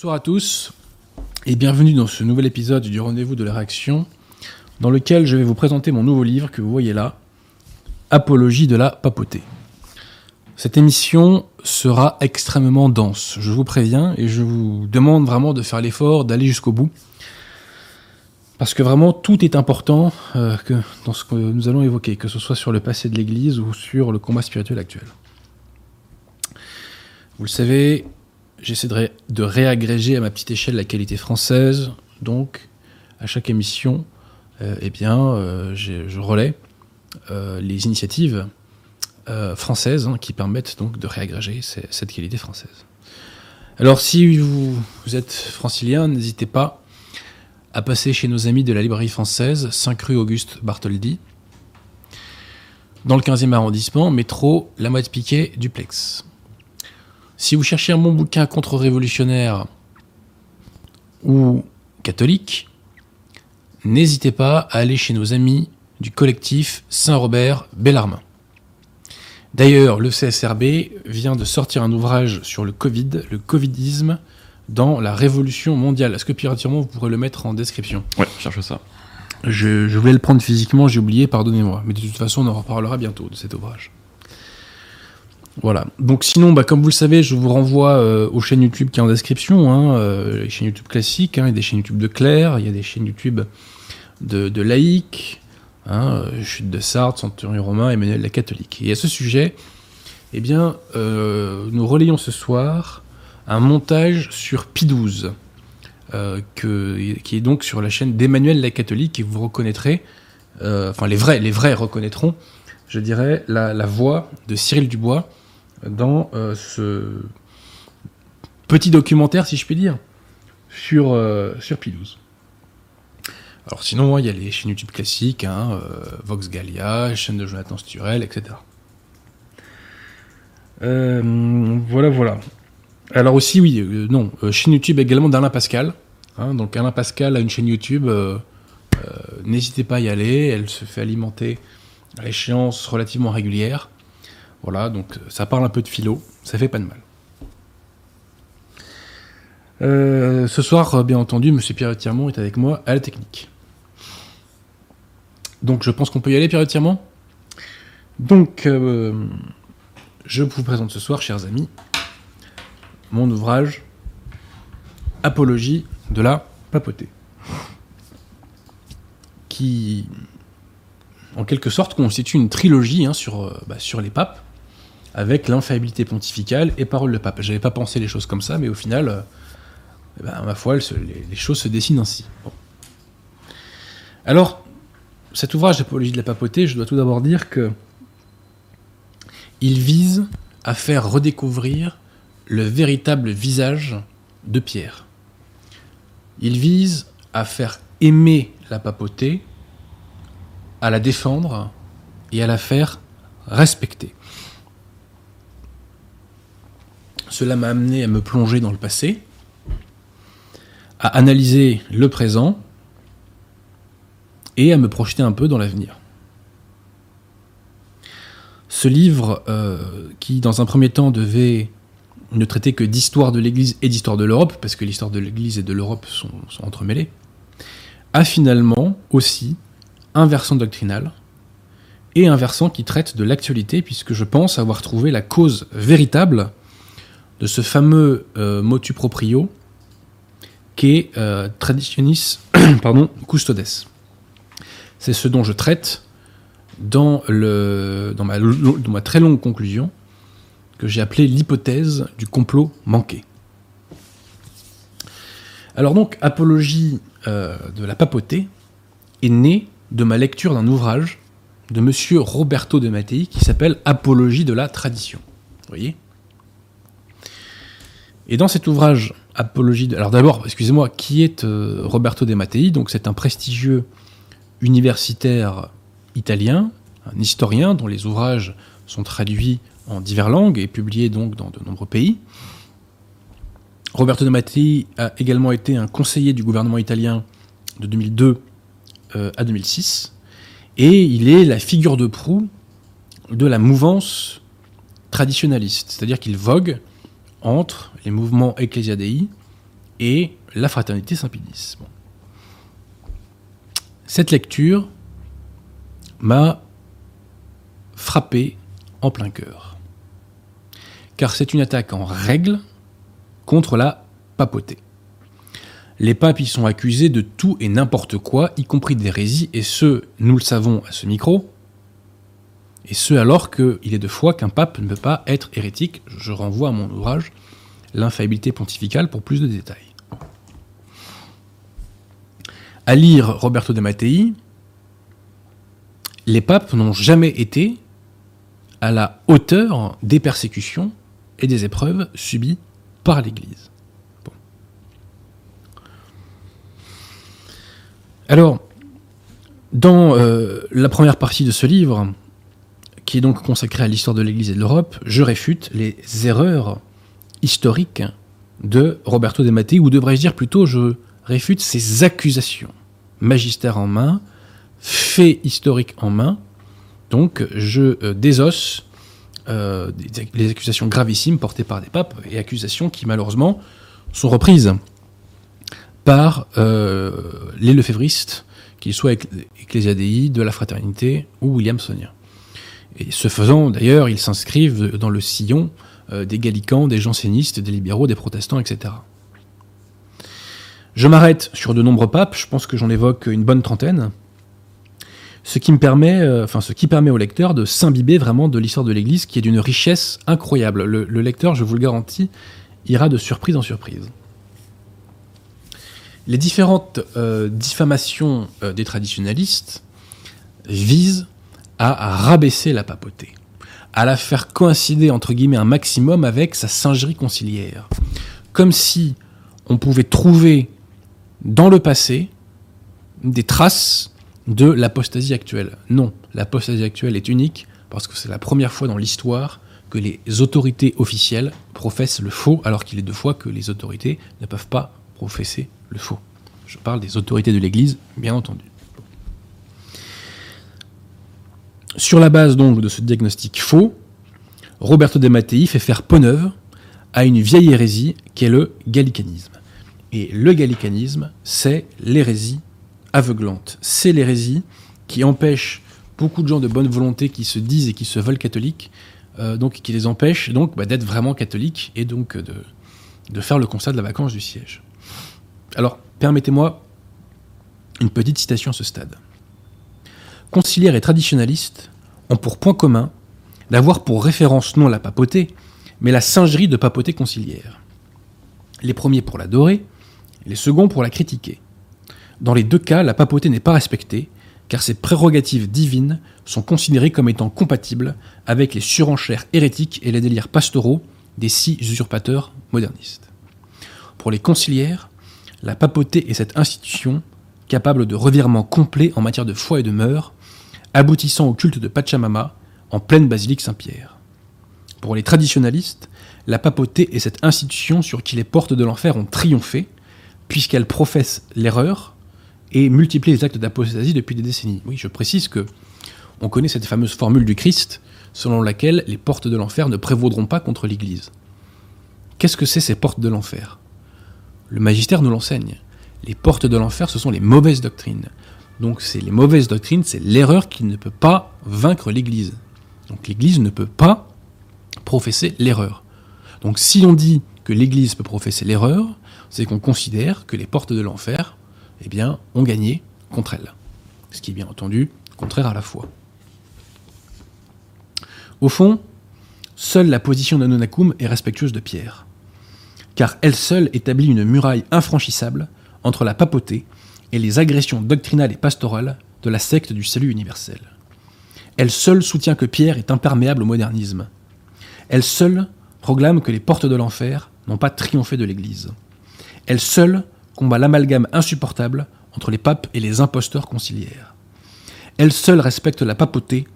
Bonsoir à tous et bienvenue dans ce nouvel épisode du rendez-vous de la réaction dans lequel je vais vous présenter mon nouveau livre que vous voyez là, Apologie de la papauté. Cette émission sera extrêmement dense, je vous préviens, et je vous demande vraiment de faire l'effort d'aller jusqu'au bout. Parce que vraiment tout est important euh, dans ce que nous allons évoquer, que ce soit sur le passé de l'Église ou sur le combat spirituel actuel. Vous le savez, j'essaierai de réagréger à ma petite échelle la qualité française. Donc, à chaque émission, euh, eh bien, euh, je, relais euh, les initiatives françaises hein, qui permettent donc de réagréger cette qualité française. Alors, si vous, vous êtes francilien, n'hésitez pas à passer chez nos amis de la librairie française, 5 rue Auguste Bartholdi, dans le 15e arrondissement, métro La Motte Piquet, duplex. Si vous cherchez un bon bouquin contre-révolutionnaire ou catholique, n'hésitez pas à aller chez nos amis du collectif Saint-Robert Bellarmin. D'ailleurs, le CSRB vient de sortir un ouvrage sur le Covid, le Covidisme dans la révolution mondiale. Est-ce que piratièrement vous pourrez le mettre en description? Ouais, cherche ça. je, je voulais le prendre physiquement, j'ai oublié, pardonnez-moi. Mais de toute façon, on en reparlera bientôt de cet ouvrage. Voilà. Donc sinon, bah, comme vous le savez, je vous renvoie euh, aux chaînes YouTube qui est en description. Hein, euh, les chaînes YouTube classiques, hein, il y a des chaînes YouTube de Claire, il y a des chaînes YouTube de, de laïcs, hein, euh, Chute de Sardes, Centurion Romain, Emmanuel la catholique. Et à ce sujet, eh bien, nous relayons ce soir un montage sur Pi 12 euh, que, qui est donc sur la chaîne d'Emmanuel la catholique et vous reconnaîtrez, enfin les vrais, les vrais reconnaîtront, je dirais, la voix de Cyril Dubois dans euh, ce petit documentaire, si je puis dire, sur, euh, sur Pi 12. Alors sinon, il y a les chaînes YouTube classiques, hein, euh, Vox Gallia, chaîne de Jonathan Sturel, etc. Euh, voilà, voilà. Alors aussi, oui, non, chaîne YouTube également d'Alain Pascal. hein, donc Alain Pascal a une chaîne YouTube. N'hésitez pas à y aller. Elle se fait alimenter à échéance relativement régulière. Voilà, donc ça parle un peu de philo. Ça fait pas de mal. Euh, ce soir, euh, bien entendu, Monsieur Pierre Tirmont est avec moi à la technique. Donc je pense qu'on peut y aller, Pierre Tirmont Donc, euh, je vous présente ce soir, chers amis, mon ouvrage Apologie de la papauté, qui, en quelque sorte, constitue une trilogie hein, bah, sur les papes, avec l'infaillibilité pontificale et parole de pape. J'avais pas pensé les choses comme ça, mais au final, euh, eh ben, ma foi, les, choses se dessinent ainsi. Alors, cet ouvrage Apologie de la papauté, je dois tout d'abord dire que il vise à faire redécouvrir le véritable visage de Pierre. Il vise à faire aimer la papauté, à la défendre et à la faire respecter. Cela m'a amené à me plonger dans le passé, à analyser le présent et à me projeter un peu dans l'avenir. Ce livre, euh, qui dans un premier temps devait ne traiter que d'histoire de l'Église et d'histoire de l'Europe, parce que l'histoire de l'Église et de l'Europe sont, sont entremêlées, a finalement aussi un versant doctrinal et un versant qui traite de l'actualité, puisque je pense avoir trouvé la cause véritable de ce fameux euh, motu proprio qu'est euh, Traditionis pardon, Custodes. C'est ce dont je traite dans, ma, très longue conclusion que j'ai appelée l'hypothèse du complot manqué. Alors donc, Apologie euh, de la papauté est née de ma lecture d'un ouvrage de monsieur Roberto de Mattei qui s'appelle Apologie de la tradition. Voyez? Et dans cet ouvrage, Apologie de... Alors d'abord, excusez-moi, qui est euh, Roberto de Mattei? Donc c'est un prestigieux universitaire italien, un historien dont les ouvrages sont traduits en diverses langues et publiés donc dans de nombreux pays. Roberto de Mattei a également été un conseiller du gouvernement italien de 2002 euh, à 2006 et il est la figure de proue de la mouvance traditionnaliste, c'est-à-dire qu'il vogue entre les mouvements Ecclesia Dei et la fraternité Saint-Pédis. Cette lecture m'a frappé en plein cœur. Car c'est une attaque en règle contre la papauté. Les papes y sont accusés de tout et n'importe quoi, y compris d'hérésie, et ce, nous le savons à ce micro, et ce alors qu'il est de foi qu'un pape ne peut pas être hérétique. Je renvoie à mon ouvrage L'infaillibilité pontificale pour plus de détails. À lire Roberto de Mattei, les papes n'ont jamais été à la hauteur des persécutions et des épreuves subies par l'Église. Alors, dans euh, la première partie de ce livre, qui est donc consacré à l'histoire de l'Église et de l'Europe, je réfute les erreurs historiques de Roberto De Mattei, ou devrais-je dire plutôt, je réfute ses accusations, magistère en main, faits historiques en main. Donc, je euh, désosse euh, les accusations gravissimes portées par des papes et accusations qui malheureusement sont reprises par euh, les lefévristes, qu'ils soient Ecclésiadei, de la Fraternité ou William Sonia. Et ce faisant, d'ailleurs, ils s'inscrivent dans le sillon euh, des gallicans, des jansénistes, des libéraux, des protestants, etc. Je m'arrête sur de nombreux papes, je pense que j'en évoque une bonne trentaine, ce qui me permet, euh, enfin ce qui permet au lecteur de s'imbiber vraiment de l'histoire de l'Église, qui est d'une richesse incroyable. Le, lecteur, je vous le garantis, ira de surprise en surprise. Les différentes euh, diffamations des traditionalistes visent à rabaisser la papauté, à la faire coïncider entre guillemets un maximum avec sa singerie conciliaire. Comme si on pouvait trouver dans le passé des traces de l'apostasie actuelle. Non, l'apostasie actuelle est unique parce que c'est la première fois dans l'histoire que les autorités officielles professent le faux, alors qu'il est deux fois que les autorités ne peuvent pas professer le faux. Je parle des autorités de l'Église, bien entendu. Sur la base de ce diagnostic faux, Roberto de Mattei fait faire peau neuve à une vieille hérésie qui est le gallicanisme. Et le gallicanisme, c'est l'hérésie aveuglante. C'est l'hérésie qui empêche beaucoup de gens de bonne volonté qui se disent et qui se veulent catholiques, euh, donc qui les empêche donc bah, d'être vraiment catholiques et donc de, de faire le constat de la vacance du siège. Alors, permettez-moi une petite citation à ce stade conciliaires et traditionnalistes ont pour point commun d'avoir pour référence non la papauté, mais la singerie de papauté conciliaire. Les premiers pour l'adorer, les seconds pour la critiquer. Dans les deux cas, la papauté n'est pas respectée, car ses prérogatives divines sont considérées comme étant compatibles avec les surenchères hérétiques et les délires pastoraux des six usurpateurs modernistes. Pour les conciliaires, la papauté est cette institution capable de revirement complet en matière de foi et de mœurs, aboutissant au culte de Pachamama en pleine basilique Saint-Pierre. Pour les traditionalistes, la papauté est cette institution sur qui les portes de l'enfer ont triomphé, puisqu'elle professe l'erreur et multiplie les actes d'apostasie depuis des décennies. Oui, je précise que on connaît cette fameuse formule du Christ selon laquelle les portes de l'enfer ne prévaudront pas contre l'Église. Qu'est-ce que c'est ces portes de l'enfer? Le magistère nous l'enseigne. Les portes de l'enfer, ce sont les mauvaises doctrines, donc c'est les mauvaises doctrines, c'est l'erreur qui ne peut pas vaincre l'Église. Donc l'Église ne peut pas professer l'erreur. Donc si on dit que l'Église peut professer l'erreur, c'est qu'on considère que les portes de l'enfer, eh bien, ont gagné contre elle. Ce qui est bien entendu contraire à la foi. Au fond, seule la position d'Anonacum est respectueuse de Pierre, car elle seule établit une muraille infranchissable entre la papauté et les agressions doctrinales et pastorales de la secte du salut universel. Elle seule soutient que Pierre est imperméable au modernisme. Elle seule proclame que les portes de l'enfer n'ont pas triomphé de l'Église. Elle seule combat l'amalgame insupportable entre les papes et les imposteurs conciliaires. Elle seule respecte la papauté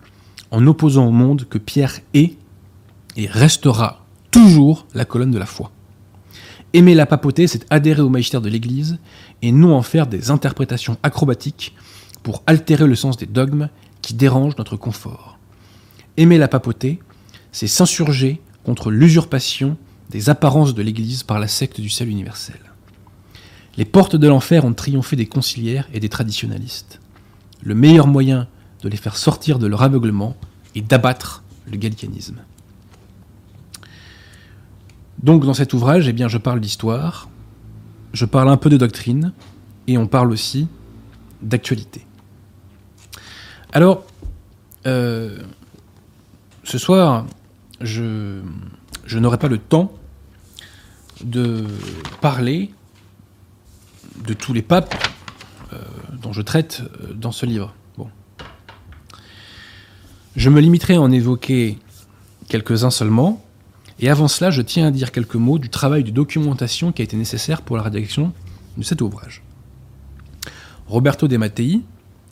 en opposant au monde que Pierre est et restera toujours la colonne de la foi. Aimer la papauté, c'est adhérer au magistère de l'Église et non en faire des interprétations acrobatiques pour altérer le sens des dogmes qui dérangent notre confort. Aimer la papauté, c'est s'insurger contre l'usurpation des apparences de l'Église par la secte du salut universel. Les portes de l'enfer ont triomphé des conciliaires et des traditionalistes. Le meilleur moyen de les faire sortir de leur aveuglement est d'abattre le gallicanisme. Donc dans cet ouvrage, eh bien, je parle d'histoire, je parle un peu de doctrine, et on parle aussi d'actualité. Alors, euh, ce soir, je, n'aurai pas le temps de parler de tous les papes euh, dont je traite euh, dans ce livre. Je me limiterai à en évoquer quelques-uns seulement, et avant cela, je tiens à dire quelques mots du travail de documentation qui a été nécessaire pour la rédaction de cet ouvrage. Roberto De Mattei,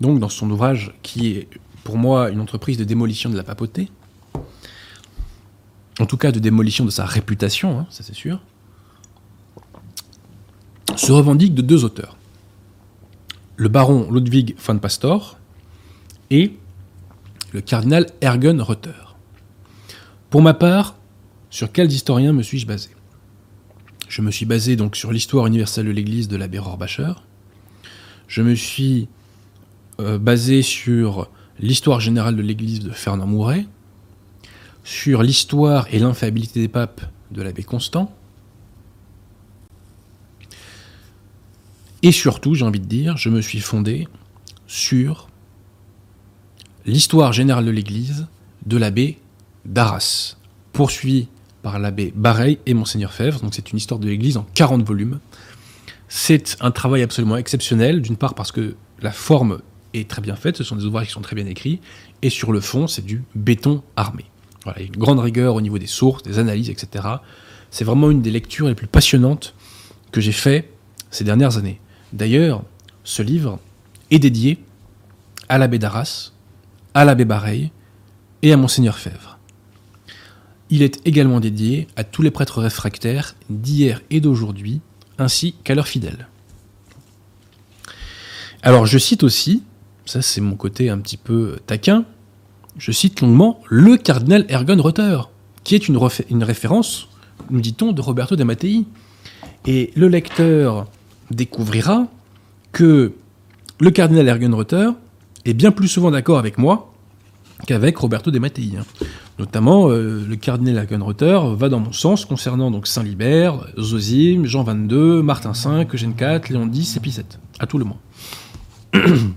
donc dans son ouvrage qui est pour moi une entreprise de démolition de la papauté, en tout cas de démolition de sa réputation, hein, ça c'est sûr, se revendique de deux auteurs. Le baron Ludwig von Pastor et le cardinal Ergen Rutter. Pour ma part, sur quels historiens me suis-je basé? Je me suis basé donc sur l'histoire universelle de l'Église de l'abbé Rohrbacher. Je me suis euh, basé sur l'histoire générale de l'Église de Fernand Mouret, sur l'histoire et l'infaillibilité des papes de l'abbé Constant, et surtout, j'ai envie de dire, je me suis fondé sur l'histoire générale de l'Église de l'abbé d'Arras, poursuivi par l'abbé Bareil et Monseigneur Fèvre. Donc c'est une histoire de l'Église en 40 volumes. C'est un travail absolument exceptionnel, d'une part parce que la forme est très bien faite, ce sont des ouvrages qui sont très bien écrits, et sur le fond, c'est du béton armé. Voilà, il y a une grande rigueur au niveau des sources, des analyses, etc. C'est vraiment une des lectures les plus passionnantes que j'ai fait ces dernières années. D'ailleurs, ce livre est dédié à l'abbé d'Arras, à l'abbé Bareil et à Monseigneur Fèvre. Il est également dédié à tous les prêtres réfractaires d'hier et d'aujourd'hui, ainsi qu'à leurs fidèles. Alors je cite aussi, ça c'est mon côté un petit peu taquin, je cite longuement le cardinal Ergon Rutter, qui est une, référence, nous dit-on, de Roberto de Mattei. Et le lecteur découvrira que le cardinal Ergen Rutter est bien plus souvent d'accord avec moi qu'avec Roberto de Mattei. Hein. Notamment, euh, le cardinal Ergen Rutter va dans mon sens concernant donc Saint Libert, Zosime, Jean XXII, Martin V, Eugène IV, Léon X et Pie VII, à tout le monde.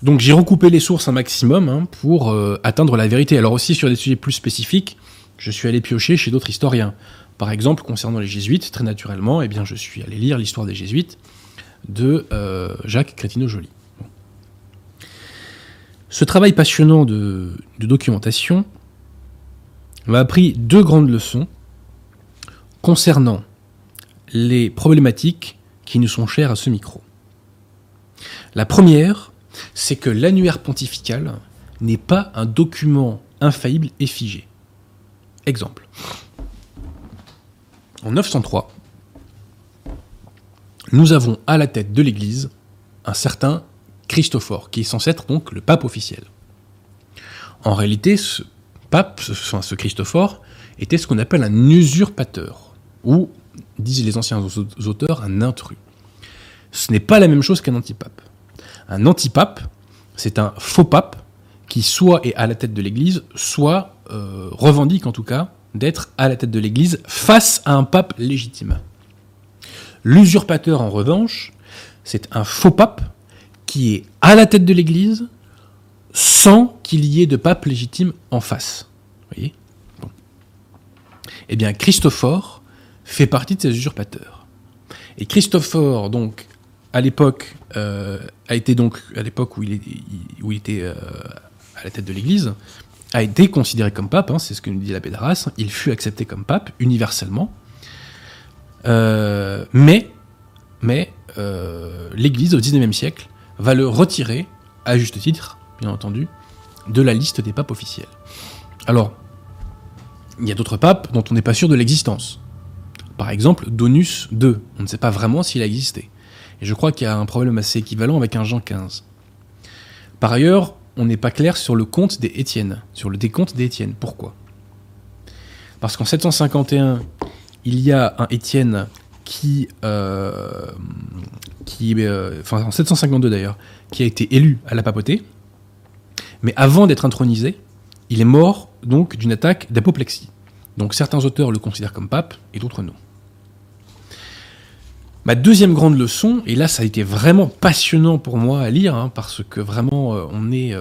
Donc j'ai recoupé les sources un maximum hein, pour euh, atteindre la vérité. Alors aussi sur des sujets plus spécifiques, je suis allé piocher chez d'autres historiens. Par exemple, concernant les jésuites, très naturellement, eh bien, je suis allé lire l'histoire des jésuites de euh, Jacques Crétino-Joly. Ce travail passionnant de, documentation m'a appris deux grandes leçons concernant les problématiques qui nous sont chères à ce micro. La première, c'est que l'annuaire pontifical n'est pas un document infaillible et figé. Exemple. En 903, nous avons à la tête de l'Église un certain Christophore, qui est censé être donc le pape officiel. En réalité, ce pape, enfin, ce Christophore, était ce qu'on appelle un usurpateur, ou, disent les anciens auteurs, un intrus. Ce n'est pas la même chose qu'un antipape. Un antipape, c'est un faux pape qui soit est à la tête de l'Église, soit euh, revendique en tout cas d'être à la tête de l'Église face à un pape légitime. L'usurpateur, en revanche, c'est un faux pape qui est à la tête de l'Église sans qu'il y ait de pape légitime en face. Vous voyez? Eh bien, Christophore fait partie de ces usurpateurs. Et Christophore, donc, à l'époque, euh, a été donc, à l'époque où il, était euh, à la tête de l'Église, a été considéré comme pape, hein, c'est ce que nous dit l'abbé d'Arras, il fut accepté comme pape universellement, euh, mais, mais l'Église au XIXe siècle va le retirer, à juste titre, bien entendu, de la liste des papes officiels. Alors, il y a d'autres papes dont on n'est pas sûr de l'existence. Par exemple, Donus II, on ne sait pas vraiment s'il a existé. Et je crois qu'il y a un problème assez équivalent avec un Jean XV. Par ailleurs, on n'est pas clair sur le compte des Étienne, sur le décompte des Étienne. Pourquoi? Parce qu'en 751, il y a un Étienne qui, euh, euh, enfin en 752 d'ailleurs, qui a été élu à la papauté, mais avant d'être intronisé, il est mort donc d'une attaque d'apoplexie. Donc certains auteurs le considèrent comme pape et d'autres non. Ma deuxième grande leçon, et là ça a été vraiment passionnant pour moi à lire, hein, parce que vraiment euh, on est,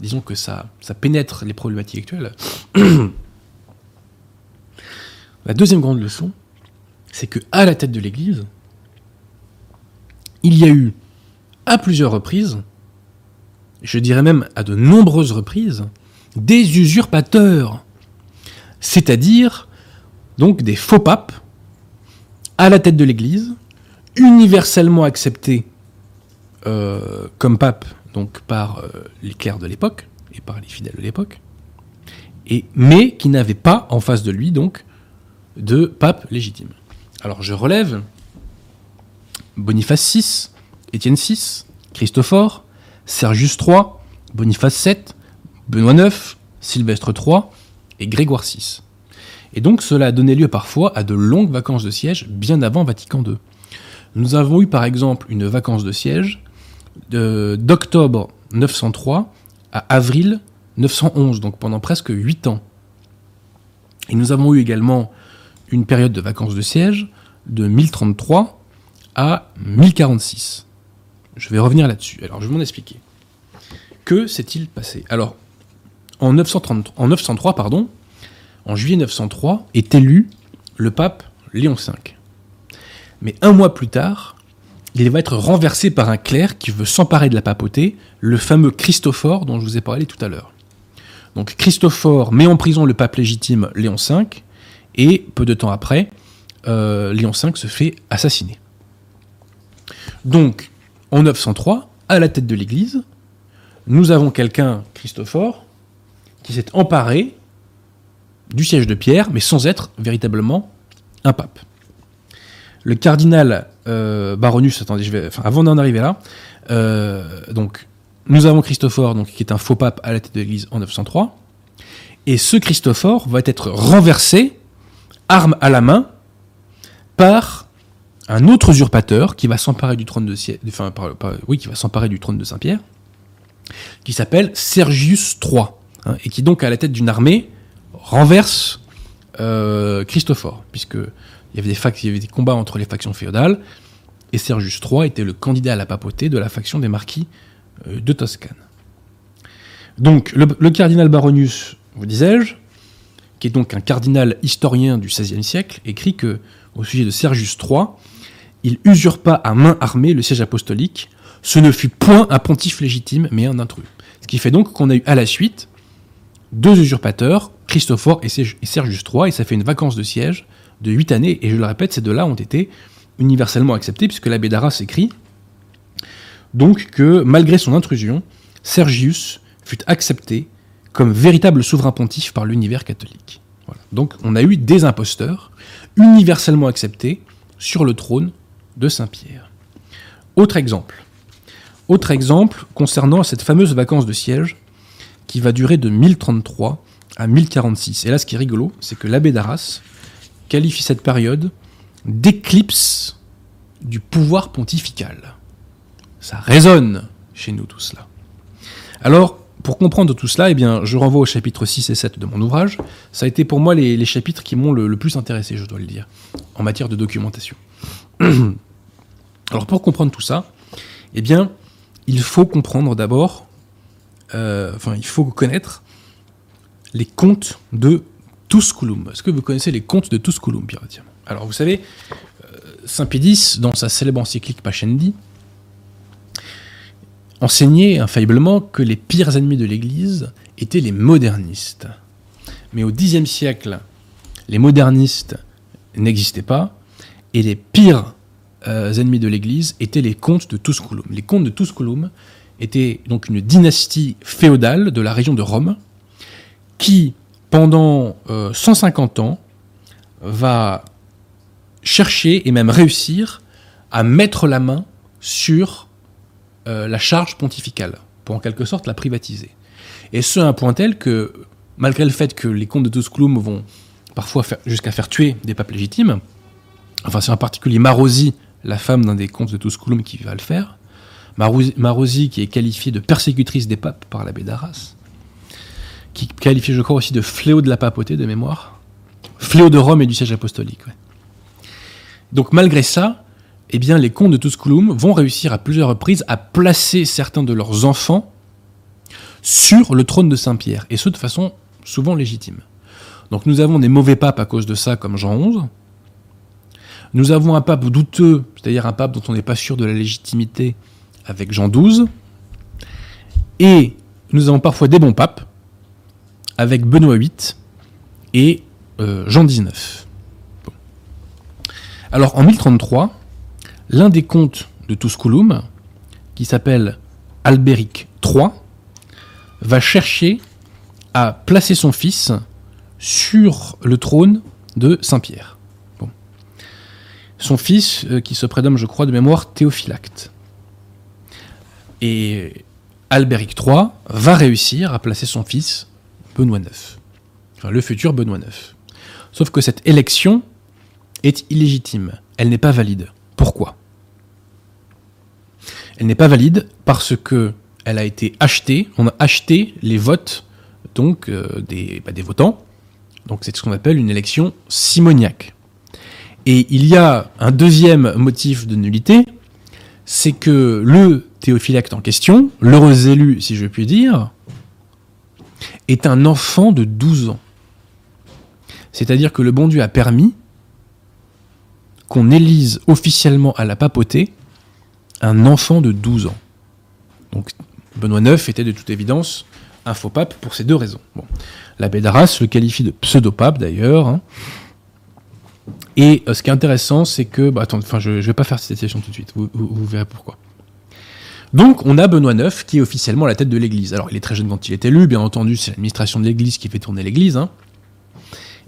disons que ça, ça pénètre les problématiques actuelles. La deuxième grande leçon, c'est que à la tête de l'Église, il y a eu à plusieurs reprises, je dirais même à de nombreuses reprises, des usurpateurs, c'est-à-dire donc des faux papes à la tête de l'Église, universellement acceptés euh, comme pape donc par euh, les clercs de l'époque et par les fidèles de l'époque, et mais qui n'avaient pas en face de lui donc de pape légitime. Alors je relève Boniface VI, Étienne VI, Christophore, Sergius III, Boniface VII, Benoît IX, Sylvestre III et Grégoire VI. Et donc cela a donné lieu parfois à de longues vacances de siège bien avant Vatican II. Nous avons eu par exemple une vacance de siège d'octobre 903 à avril 911, donc pendant presque 8 ans. Et nous avons eu également une période de vacances de siège de 1033 à 1046. Je vais revenir là-dessus. Alors, je vais m'en expliquer. Que s'est-il passé? Alors, en, 930, en 903, pardon, en juillet 903, est élu le pape Léon V. Mais un mois plus tard, il va être renversé par un clerc qui veut s'emparer de la papauté, le fameux Christophore dont je vous ai parlé tout à l'heure. Donc Christophore met en prison le pape légitime Léon V, et peu de temps après, euh, Léon V se fait assassiner. Donc, en 903, à la tête de l'Église, nous avons quelqu'un, Christophore, qui s'est emparé du siège de Pierre, mais sans être véritablement un pape. Le cardinal euh, Baronus, attendez, je vais, avant d'en arriver là, euh, donc nous avons Christophore, qui est un faux pape à la tête de l'Église en 903, et ce Christophore va être renversé arme à la main, par un autre usurpateur qui va s'emparer du trône de Saint-Pierre, qui s'appelle Sergius III, hein, et qui donc à la tête d'une armée renverse euh, Christophore, puisque il y avait des combats entre les factions féodales, et Sergius III était le candidat à la papauté de la faction des marquis euh, de Toscane. Donc le cardinal Baronius, vous disais-je, qui est donc un cardinal historien du XVIe siècle, écrit que, au sujet de Sergius III, il usurpa à main armée le siège apostolique. Ce ne fut point un pontife légitime, mais un intrus. Ce qui fait donc qu'on a eu à la suite deux usurpateurs, Christophore et Sergius III, et ça fait une vacance de siège de huit années. Et je le répète, ces deux-là ont été universellement acceptés, puisque l'abbé d'Arras écrit donc que, malgré son intrusion, Sergius fut accepté comme véritable souverain pontife par l'univers catholique. Donc on a eu des imposteurs universellement acceptés sur le trône de Saint-Pierre. Autre exemple. Autre exemple concernant cette fameuse vacance de siège qui va durer de 1033 à 1046. Et là, ce qui est rigolo, c'est que l'abbé d'Arras qualifie cette période d'éclipse du pouvoir pontifical. Ça résonne chez nous tout cela. Alors, pour comprendre tout cela, eh je renvoie au chapitre 6 et 7 de mon ouvrage. Ça a été pour moi les, chapitres qui m'ont le, plus intéressé, je dois le dire, en matière de documentation. Alors pour comprendre tout ça, eh bien, il faut comprendre d'abord, euh, enfin, il faut connaître les contes de Tusculum. Est-ce que vous connaissez les contes de Tusculum, Pierre Alors vous savez, euh, Saint Pédis, dans sa célèbre encyclique Pachendi, enseignait infailliblement que les pires ennemis de l'Église étaient les modernistes. Mais au Xe siècle, les modernistes n'existaient pas, et les pires euh, ennemis de l'Église étaient les comtes de Tusculum. Les comtes de Tusculum étaient donc une dynastie féodale de la région de Rome, qui, pendant 150 euh, ans, va chercher et même réussir à mettre la main sur euh, la charge pontificale, pour en quelque sorte la privatiser. Et ce à un point tel que, malgré le fait que les comtes de Tusculum vont parfois jusqu'à faire tuer des papes légitimes. Enfin, c'est en particulier Marosi, la femme d'un des comtes de Tusculum, qui va le faire. Marosi, qui est qualifiée de persécutrice des papes par l'abbé d'Arras, qui est qualifiée, je crois, aussi de fléau de la papauté de mémoire, fléau de Rome et du siège apostolique. Donc, malgré ça, eh bien, les comtes de Tusculum vont réussir à plusieurs reprises à placer certains de leurs enfants sur le trône de Saint-Pierre, et ce de façon souvent légitime. Donc nous avons des mauvais papes à cause de ça, comme Jean XI. Nous avons un pape douteux, c'est-à-dire un pape dont on n'est pas sûr de la légitimité, avec Jean XII. Et nous avons parfois des bons papes, avec Benoît VIII et euh, Jean XIX. Alors en 1033, l'un des comtes de Tusculum, qui s'appelle Albéric III, va chercher à placer son fils sur le trône de Saint-Pierre. Son fils, euh, qui se prénomme, je crois, de mémoire Théophylacte. Et Albéric III va réussir à placer son fils Benoît IX. Le futur Benoît IX. Sauf que cette élection est illégitime. Elle n'est pas valide. Pourquoi? Elle n'est pas valide parce que elle a été achetée. On a acheté les votes donc euh, des, bah, des votants donc c'est ce qu'on appelle une élection simoniaque. Et il y a un deuxième motif de nullité, c'est que le théophylacte en question, l'heureux élu si je puis dire, est un enfant de 12 ans. C'est-à-dire que le bon Dieu a permis qu'on élise officiellement à la papauté un enfant de 12 ans. Donc Benoît IX était de toute évidence un faux pape pour ces deux raisons. L'abbé d'Arras le qualifie de pseudo-pape d'ailleurs. Hein. Et euh, ce qui est intéressant, c'est que. Bah, attends, je ne vais pas faire cette citation tout de suite, vous, verrez pourquoi. Donc, on a Benoît IX qui est officiellement à la tête de l'Église. Alors, il est très jeune quand il est élu, bien entendu, c'est l'administration de l'Église qui fait tourner l'Église. Hein.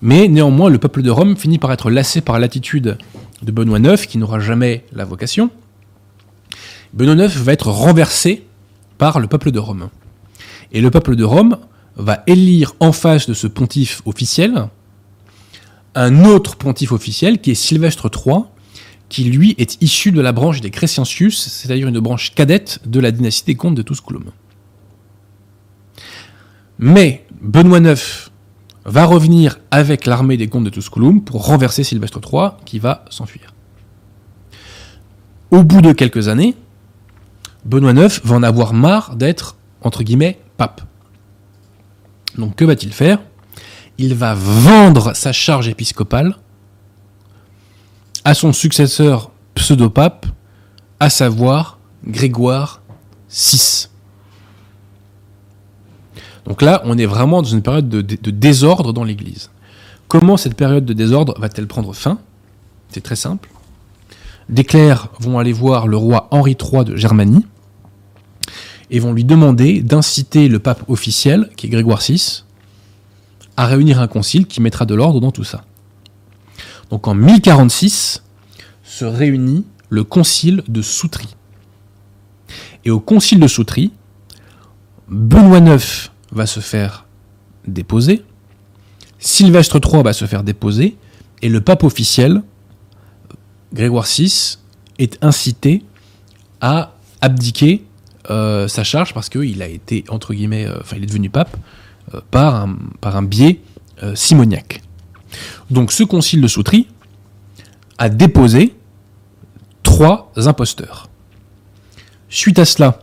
Mais néanmoins, le peuple de Rome finit par être lassé par l'attitude de Benoît IX, qui n'aura jamais la vocation. Benoît IX va être renversé par le peuple de Rome. Et le peuple de Rome va élire en face de ce pontife officiel un autre pontife officiel qui est Sylvestre III, qui lui est issu de la branche des Crescentius, c'est-à-dire une branche cadette de la dynastie des comtes de Tusculum. Mais Benoît IX va revenir avec l'armée des comtes de Tusculum pour renverser Sylvestre III, qui va s'enfuir. Au bout de quelques années, Benoît IX va en avoir marre d'être, entre guillemets, pape. Donc que va-t-il faire? Il va vendre sa charge épiscopale à son successeur pseudo-pape, à savoir Grégoire VI. Donc là, on est vraiment dans une période de, de désordre dans l'Église. Comment cette période de désordre va-t-elle prendre fin? C'est très simple. Des clercs vont aller voir le roi Henri III de Germanie et vont lui demander d'inciter le pape officiel, qui est Grégoire VI, à réunir un concile qui mettra de l'ordre dans tout ça. Donc en 1046 se réunit le concile de Soutry. Et au concile de Soutry, Benoît IX va se faire déposer, Sylvestre III va se faire déposer, et le pape officiel, Grégoire VI, est incité à abdiquer euh, sa charge parce qu'il a été, entre guillemets, euh, enfin, il est devenu pape euh, par, un, biais simoniaque. Donc ce concile de Soutry a déposé trois imposteurs. Suite à cela,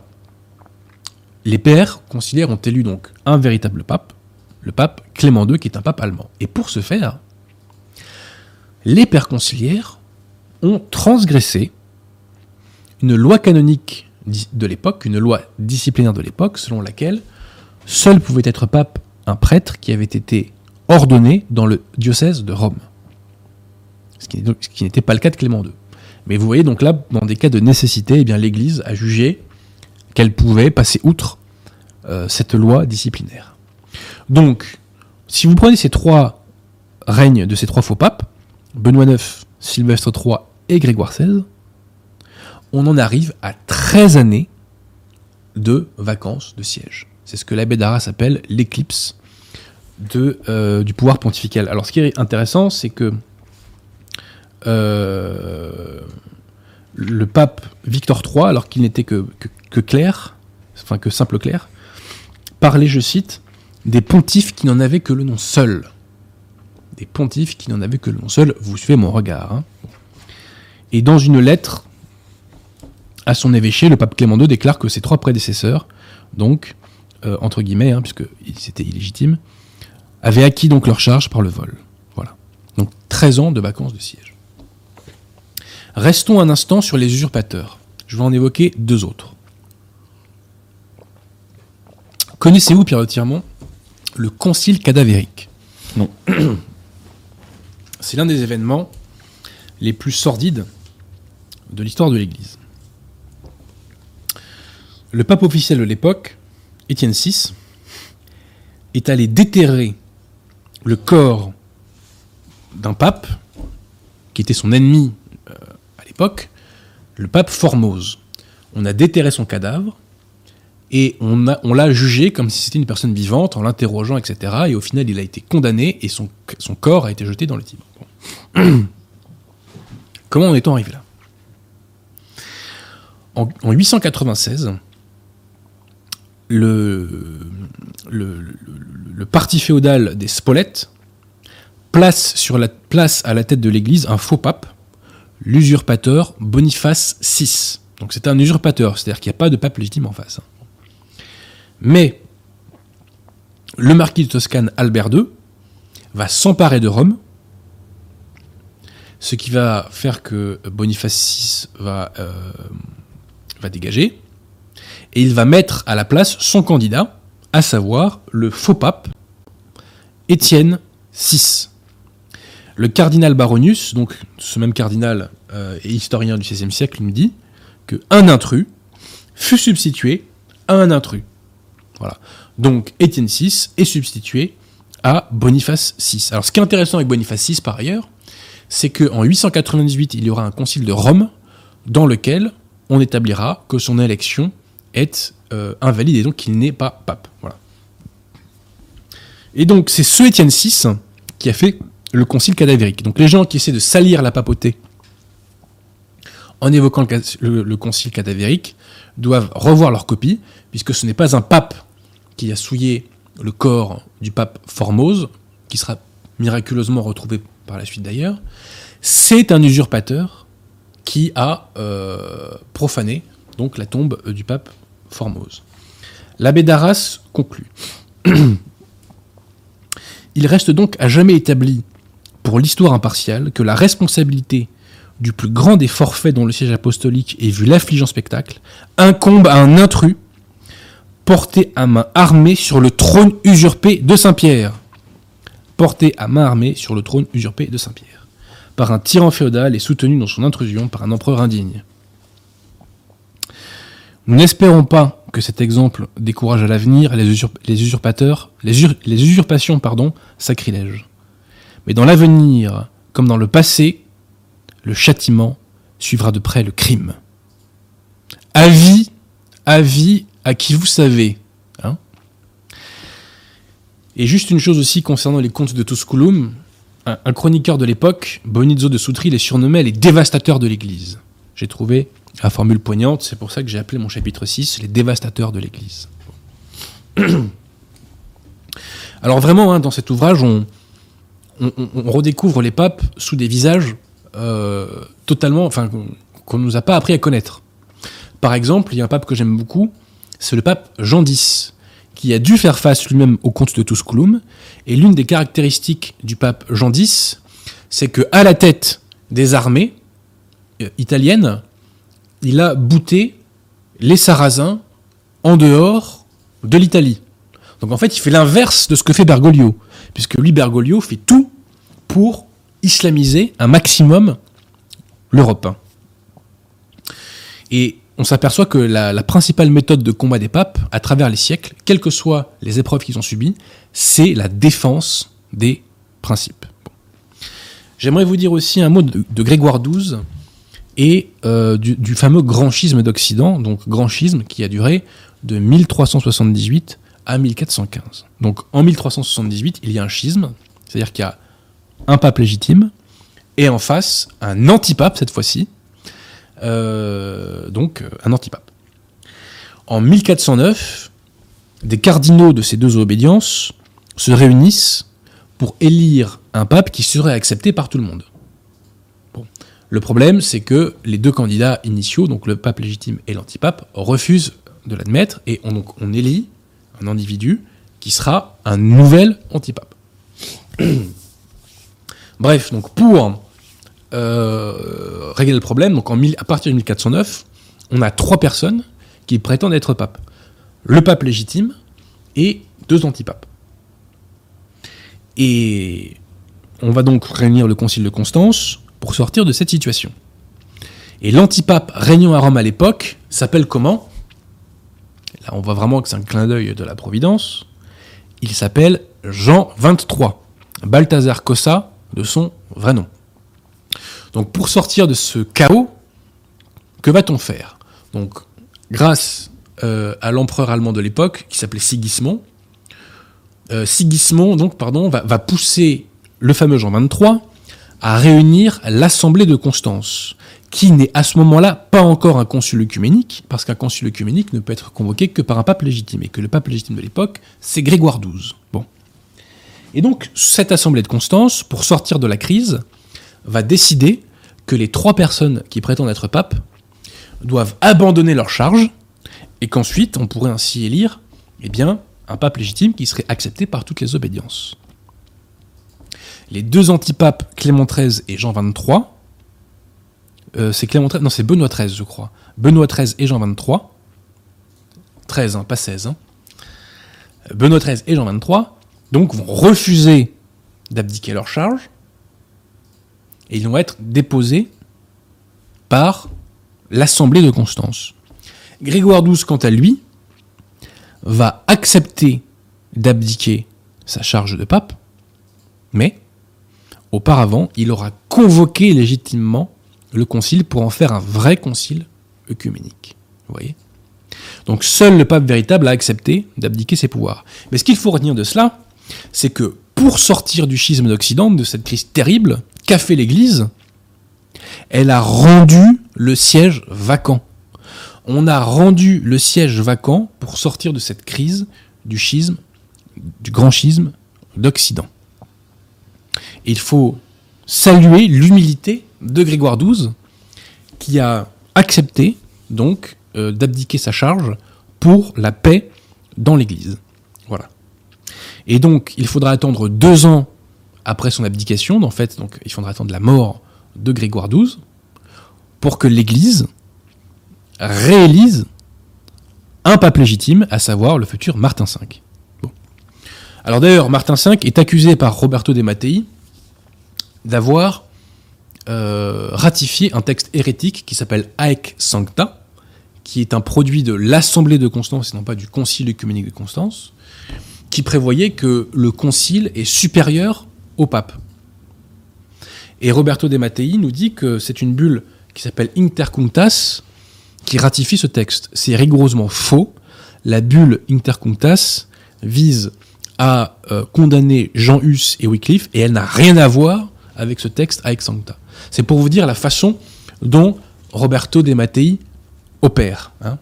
les pères conciliaires ont élu donc un véritable pape, le pape Clément II, qui est un pape allemand. Et pour ce faire, les pères conciliaires ont transgressé une loi canonique de l'époque, une loi disciplinaire de l'époque, selon laquelle seul pouvait être pape un prêtre qui avait été ordonné dans le diocèse de Rome. Ce qui n'était pas le cas de Clément II. Mais vous voyez donc là, dans des cas de nécessité, eh l'Église a jugé qu'elle pouvait passer outre euh, cette loi disciplinaire. Donc, si vous prenez ces trois règnes de ces trois faux papes, Benoît IX, Sylvestre III et Grégoire XVI, on en arrive à 13 années de vacances de siège. C'est ce que l'abbé d'Arras appelle l'éclipse euh, du pouvoir pontifical. Alors ce qui est intéressant, c'est que euh, le pape Victor III, alors qu'il n'était que clerc, enfin que simple clerc, parlait, je cite, des pontifes qui n'en avaient que le nom seul. Des pontifes qui n'en avaient que le nom seul. Vous suivez mon regard. hein. Et dans une lettre à son évêché, le pape Clément II déclare que ses trois prédécesseurs, donc, euh, entre guillemets, hein, puisque c'était illégitime, avaient acquis donc leur charge par le vol. Voilà. Donc 13 ans de vacances de siège. Restons un instant sur les usurpateurs. Je vais en évoquer deux autres. Connaissez-vous, Pierre de Tirmont, le concile cadavérique? Non. C'est l'un des événements les plus sordides de l'histoire de l'Église. Le pape officiel de l'époque, Étienne VI, est allé déterrer le corps d'un pape qui était son ennemi euh, à l'époque, le pape Formose. On a déterré son cadavre et on, l'a jugé comme si c'était une personne vivante en l'interrogeant, etc. Et au final, il a été condamné et son, corps a été jeté dans le Tibre. Comment en est-on arrivé là? En 896, le, parti féodal des Spolettes place, à la tête de l'église un faux pape, l'usurpateur Boniface VI. Donc c'est un usurpateur, c'est-à-dire qu'il n'y a pas de pape légitime en face. hein. Mais le marquis de Toscane Albert II va s'emparer de Rome, ce qui va faire que Boniface VI euh, va dégager, et il va mettre à la place son candidat, à savoir le faux pape Étienne VI. Le cardinal Baronius, donc ce même cardinal euh, et historien du XVIe siècle, nous dit que un intrus fut substitué à un intrus. Voilà. Donc Étienne VI est substitué à Boniface VI. Alors ce qui est intéressant avec Boniface VI par ailleurs, c'est qu'en 898, il y aura un concile de Rome dans lequel on établira que son élection est euh, invalide et donc qu'il n'est pas pape. Et donc c'est ce Étienne VI qui a fait le concile cadavérique. Donc les gens qui essaient de salir la papauté en évoquant le concile cadavérique doivent revoir leur copie, puisque ce n'est pas un pape qui a souillé le corps du pape Formose, qui sera miraculeusement retrouvé par la suite d'ailleurs, c'est un usurpateur qui a euh, profané donc la tombe euh, du pape Formose. L'abbé d'Arras conclut. Il reste donc à jamais établi pour l'histoire impartiale que la responsabilité du plus grand des forfaits dont le siège apostolique ait vu l'affligeant spectacle incombe à un intrus porté à main armée sur le trône usurpé de Saint-Pierre. Porté à main armée sur le trône usurpé de Saint-Pierre. Par un tyran féodal et soutenu dans son intrusion par un empereur indigne. Nous n'espérons pas que cet exemple décourage à l'avenir les, usurp- les usurpateurs, les, ur- les usurpations, pardon, sacrilèges. Mais dans l'avenir, comme dans le passé, le châtiment suivra de près le crime. Avis, avis à qui vous savez. hein. Et juste une chose aussi concernant les contes de Tusculum, un, un chroniqueur de l'époque, Bonizzo de Soutri, les surnommait les dévastateurs de l'Église. J'ai trouvé la formule poignante, c'est pour ça que j'ai appelé mon chapitre 6 les dévastateurs de l'Église. Alors vraiment, hein, dans cet ouvrage, on, redécouvre les papes sous des visages euh, totalement, enfin, qu'on- qu'on nous a pas appris à connaître. Par exemple, il y a un pape que j'aime beaucoup, c'est le pape Jean X, qui a dû faire face lui-même au comte de Tusculum. Et l'une des caractéristiques du pape Jean X, c'est que à la tête des armées euh, italiennes, il a bouté les Sarrasins en dehors de l'Italie. Donc en fait, il fait l'inverse de ce que fait Bergoglio, puisque lui, Bergoglio, fait tout pour islamiser un maximum l'Europe. Et on s'aperçoit que la, principale méthode de combat des papes, à travers les siècles, quelles que soient les épreuves qu'ils ont subies, c'est la défense des principes. J'aimerais vous dire aussi un mot de, de Grégoire XII et euh, du, fameux grand schisme d'Occident, donc grand schisme qui a duré de 1378 à 1415. Donc en 1378, il y a un schisme, c'est-à-dire qu'il y a un pape légitime, et en face, un antipape cette fois-ci, euh, donc un antipape. En 1409, des cardinaux de ces deux obédiences se réunissent pour élire un pape qui serait accepté par tout le monde. Le problème, c'est que les deux candidats initiaux, donc le pape légitime et l'antipape, refusent de l'admettre et on, élit un individu qui sera un nouvel antipape. Bref, donc pour euh, régler le problème, donc à partir de 1409, on a trois personnes qui prétendent être pape. Le pape légitime et deux antipapes. Et on va donc réunir le concile de Constance sortir de cette situation. Et l'antipape régnant à Rome à l'époque s'appelle comment? Là, on voit vraiment que c'est un clin d'œil de la Providence. Il s'appelle Jean 23, Balthazar Cossa de son vrai nom. Donc pour sortir de ce chaos, que va-t-on faire? Donc grâce euh, à l'empereur allemand de l'époque, qui s'appelait Sigismond, euh, Sigismond donc, pardon, va, va pousser le fameux Jean 23 à réunir l'Assemblée de Constance, qui n'est à ce moment-là pas encore un concile œcuménique, parce qu'un concile œcuménique ne peut être convoqué que par un pape légitime, et que le pape légitime de l'époque, c'est Grégoire XII. Bon. Et donc, cette Assemblée de Constance, pour sortir de la crise, va décider que les trois personnes qui prétendent être pape doivent abandonner leur charge, et qu'ensuite, on pourrait ainsi élire, eh bien, un pape légitime qui serait accepté par toutes les obédiences. Les deux antipapes, Clément XIII et Jean XXIII, euh, c'est Clément XIII, non c'est Benoît XIII je crois, Benoît XIII et Jean XXIII, 13, hein, pas 16, hein. Benoît XIII et Jean XXIII, donc vont refuser d'abdiquer leur charge, et ils vont être déposés par l'Assemblée de Constance. Grégoire XII, quant à lui, va accepter d'abdiquer sa charge de pape, mais auparavant, il aura convoqué légitimement le concile pour en faire un vrai concile œcuménique. Vous voyez? Donc seul le pape véritable a accepté d'abdiquer ses pouvoirs. Mais ce qu'il faut retenir de cela, c'est que pour sortir du schisme d'Occident, de cette crise terrible qu'a fait l'Église, elle a rendu le siège vacant on a rendu le siège vacant pour sortir de cette crise du schisme, du grand schisme d'Occident. Il faut saluer l'humilité de Grégoire XII, qui a accepté donc euh, d'abdiquer sa charge pour la paix dans l'Église. Voilà. Et donc, il faudra attendre deux ans après son abdication, en fait, il faudra attendre la mort de Grégoire XII, pour que l'Église réélise un pape légitime, à savoir le futur Martin V. Alors d'ailleurs, Martin V est accusé par Roberto de Mattei d'avoir euh, ratifié un texte hérétique qui s'appelle Aec Sancta, qui est un produit de l'Assemblée de Constance et non pas du Concile œcuménique de Constance, qui prévoyait que le concile est supérieur au pape. Et Roberto de Mattei nous dit que c'est une bulle qui s'appelle Intercunctas, qui ratifie ce texte. C'est rigoureusement faux. La bulle Intercunctas vise à euh, condamner Jean Hus et Wycliffe et elle n'a rien à voir avec ce texte avec Sancta. C'est pour vous dire la façon dont Roberto De Mattei opère. Hein.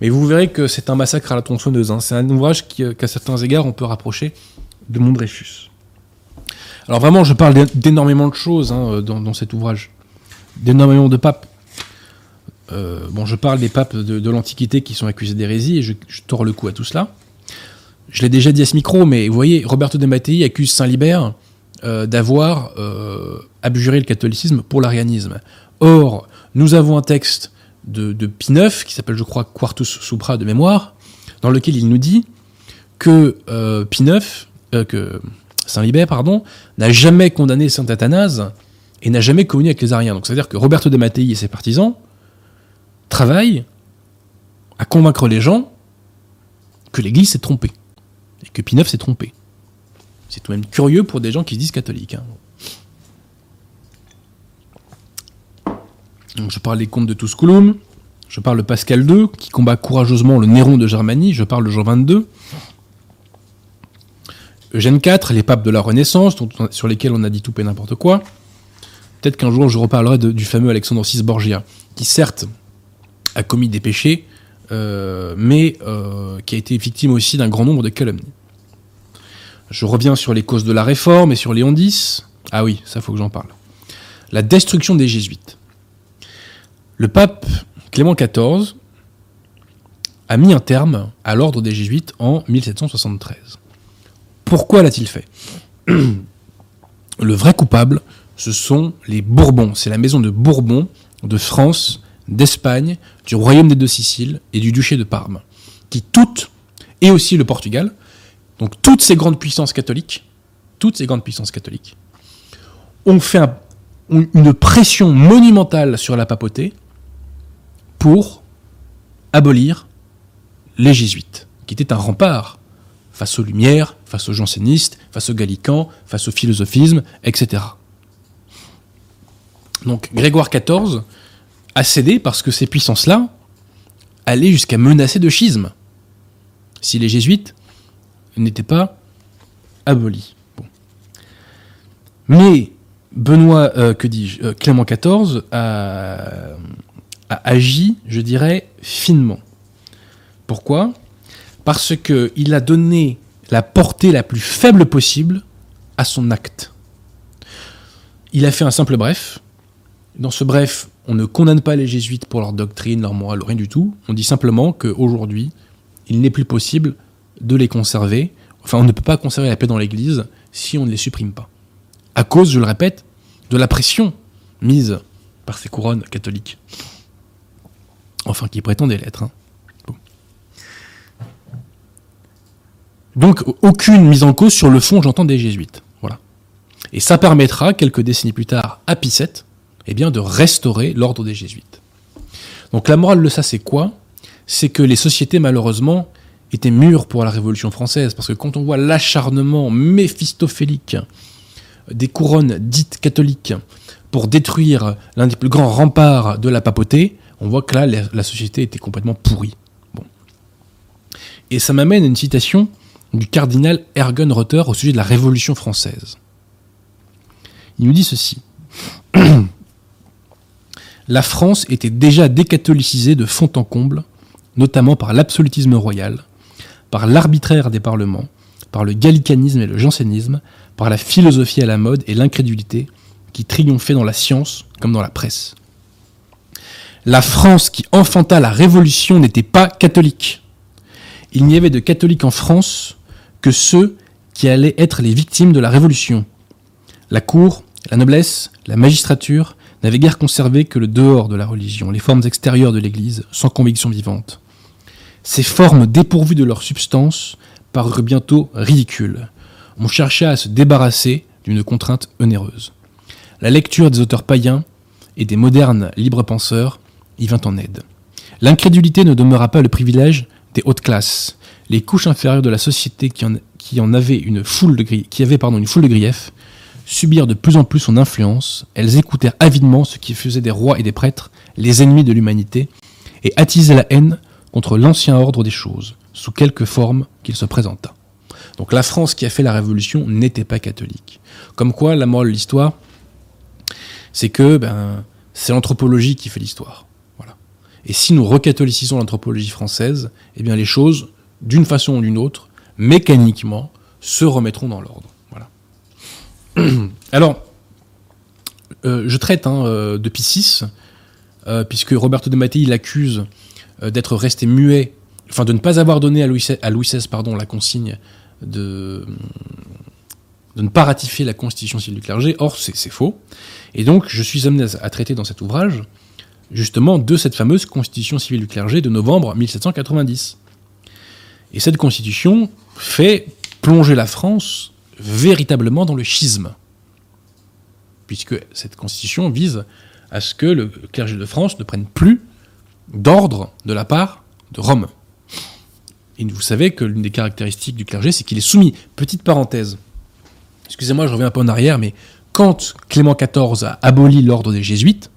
Mais vous verrez que c'est un massacre à la tronçonneuse. Hein. C'est un ouvrage euh, qu'à certains égards on peut rapprocher de Mondrechus. Alors vraiment, je parle d'énormément de choses hein, dans, dans, cet ouvrage, d'énormément de papes. Euh, bon, je parle des papes de, l'Antiquité qui sont accusés d'hérésie et je, tords le cou à tout cela. Je l'ai déjà dit à ce micro, mais vous voyez, Roberto de Mattei accuse Saint Libert euh, d'avoir euh, abjuré le catholicisme pour l'arianisme. Or, nous avons un texte de, de Pie IX qui s'appelle, je crois, Quartus Supra de mémoire, dans lequel il nous dit que Pie IX, que Saint Libert, pardon, n'a jamais condamné Saint Athanase et n'a jamais communié avec les ariens. Donc, c'est-à-dire que Roberto de Mattei et ses partisans travaille à convaincre les gens que l'Église s'est trompée et que Pie IX s'est trompé. C'est tout de même curieux pour des gens qui se disent catholiques. Hein. je parle des contes de Tusculum, je parle de Pascal II, qui combat courageusement le Néron de Germanie, je parle de Jean XXII. Eugène IV, les papes de la Renaissance, sur lesquels on a dit tout et n'importe quoi. Peut-être qu'un jour je reparlerai du fameux Alexandre VI Borgia, qui certes a commis des péchés, euh, mais euh, qui a été victime aussi d'un grand nombre de calomnies. Je reviens sur les causes de la réforme et sur Léon X. Ah oui, ça faut que j'en parle. La destruction des jésuites. Le pape Clément XIV a mis un terme à l'ordre des jésuites en 1773. Pourquoi l'a-t-il fait? Le vrai coupable, ce sont les Bourbons. C'est la maison de Bourbon de France, d'Espagne, du Royaume des Deux Siciles et du Duché de Parme, qui toutes, et aussi le Portugal, donc toutes ces grandes puissances catholiques, toutes ces grandes puissances catholiques, ont fait une pression monumentale sur la papauté pour abolir les jésuites, qui étaient un rempart face aux Lumières, face aux jansénistes, face aux gallicans, face au philosophisme, etc. Donc Grégoire XIV a cédé parce que ces puissances-là allaient jusqu'à menacer de schisme si les jésuites n'étaient pas abolis. Mais Benoît, euh, que dis-je, euh, Clément XIV a, a, agi, je dirais, finement. Pourquoi? Parce qu'il a donné la portée la plus faible possible à son acte. Il a fait un simple bref. Dans ce bref, on ne condamne pas les jésuites pour leur doctrine, leur morale, rien du tout. On dit simplement qu'aujourd'hui, il n'est plus possible de les conserver. Enfin, on ne peut pas conserver la paix dans l'Église si on ne les supprime pas. À cause, je le répète, de la pression mise par ces couronnes catholiques. Enfin, qui prétendaient l'être. Hein. Donc aucune mise en cause sur le fond, j'entends, des jésuites. Voilà. Et ça permettra, quelques décennies plus tard, à Pie VII, eh bien, de restaurer l'ordre des jésuites. Donc la morale de ça, c'est quoi? C'est que les sociétés, malheureusement, étaient mûres pour la Révolution française, parce que quand on voit l'acharnement méphistophélique des couronnes dites catholiques pour détruire l'un des plus grands remparts de la papauté, on voit que là, la société était complètement pourrie. Et ça m'amène à une citation du cardinal Ergen Rotter au sujet de la Révolution française. Il nous dit ceci. la France était déjà décatholicisée de fond en comble, notamment par l'absolutisme royal, par l'arbitraire des parlements, par le gallicanisme et le jansénisme, par la philosophie à la mode et l'incrédulité qui triomphaient dans la science comme dans la presse. La France qui enfanta la Révolution n'était pas catholique. Il n'y avait de catholiques en France que ceux qui allaient être les victimes de la Révolution. La cour, la noblesse, la magistrature n'avaient guère conservé que le dehors de la religion, les formes extérieures de l'Église, sans conviction vivante. Ces formes dépourvues de leur substance parurent bientôt ridicules. On chercha à se débarrasser d'une contrainte onéreuse. La lecture des auteurs païens et des modernes libres penseurs y vint en aide. L'incrédulité ne demeura pas le privilège des hautes classes. Les couches inférieures de la société qui en, avaient une foule de une foule de griefs subirent de plus en plus son influence. Elles écoutèrent avidement ce qui faisait des rois et des prêtres les ennemis de l'humanité et attisaient la haine contre l'ancien ordre des choses, sous quelque forme qu'il se présenta. Donc la France qui a fait la Révolution n'était pas catholique. Comme quoi, la morale de l'histoire, c'est que ben, c'est l'anthropologie qui fait l'histoire. Voilà. Et si nous recatholicisons l'anthropologie française, eh bien les choses, d'une façon ou d'une autre, mécaniquement, se remettront dans l'ordre. Voilà. Alors, euh, je traite hein, euh, de Pie euh, puisque Roberto de Mattei l'accuse d'être resté muet, enfin de ne pas avoir donné à Louis XVI, la consigne de, de ne pas ratifier la constitution civile du clergé. Or, c'est faux. Et donc, je suis amené à traiter dans cet ouvrage, justement, de cette fameuse constitution civile du clergé de novembre 1790. Et cette constitution fait plonger la France véritablement dans le schisme, puisque cette constitution vise à ce que le clergé de France ne prenne plus d'ordre de la part de Rome. Et vous savez que l'une des caractéristiques du clergé, c'est qu'il est soumis. Petite parenthèse. Excusez-moi, je reviens un peu en arrière, mais quand Clément XIV a aboli l'ordre des jésuites,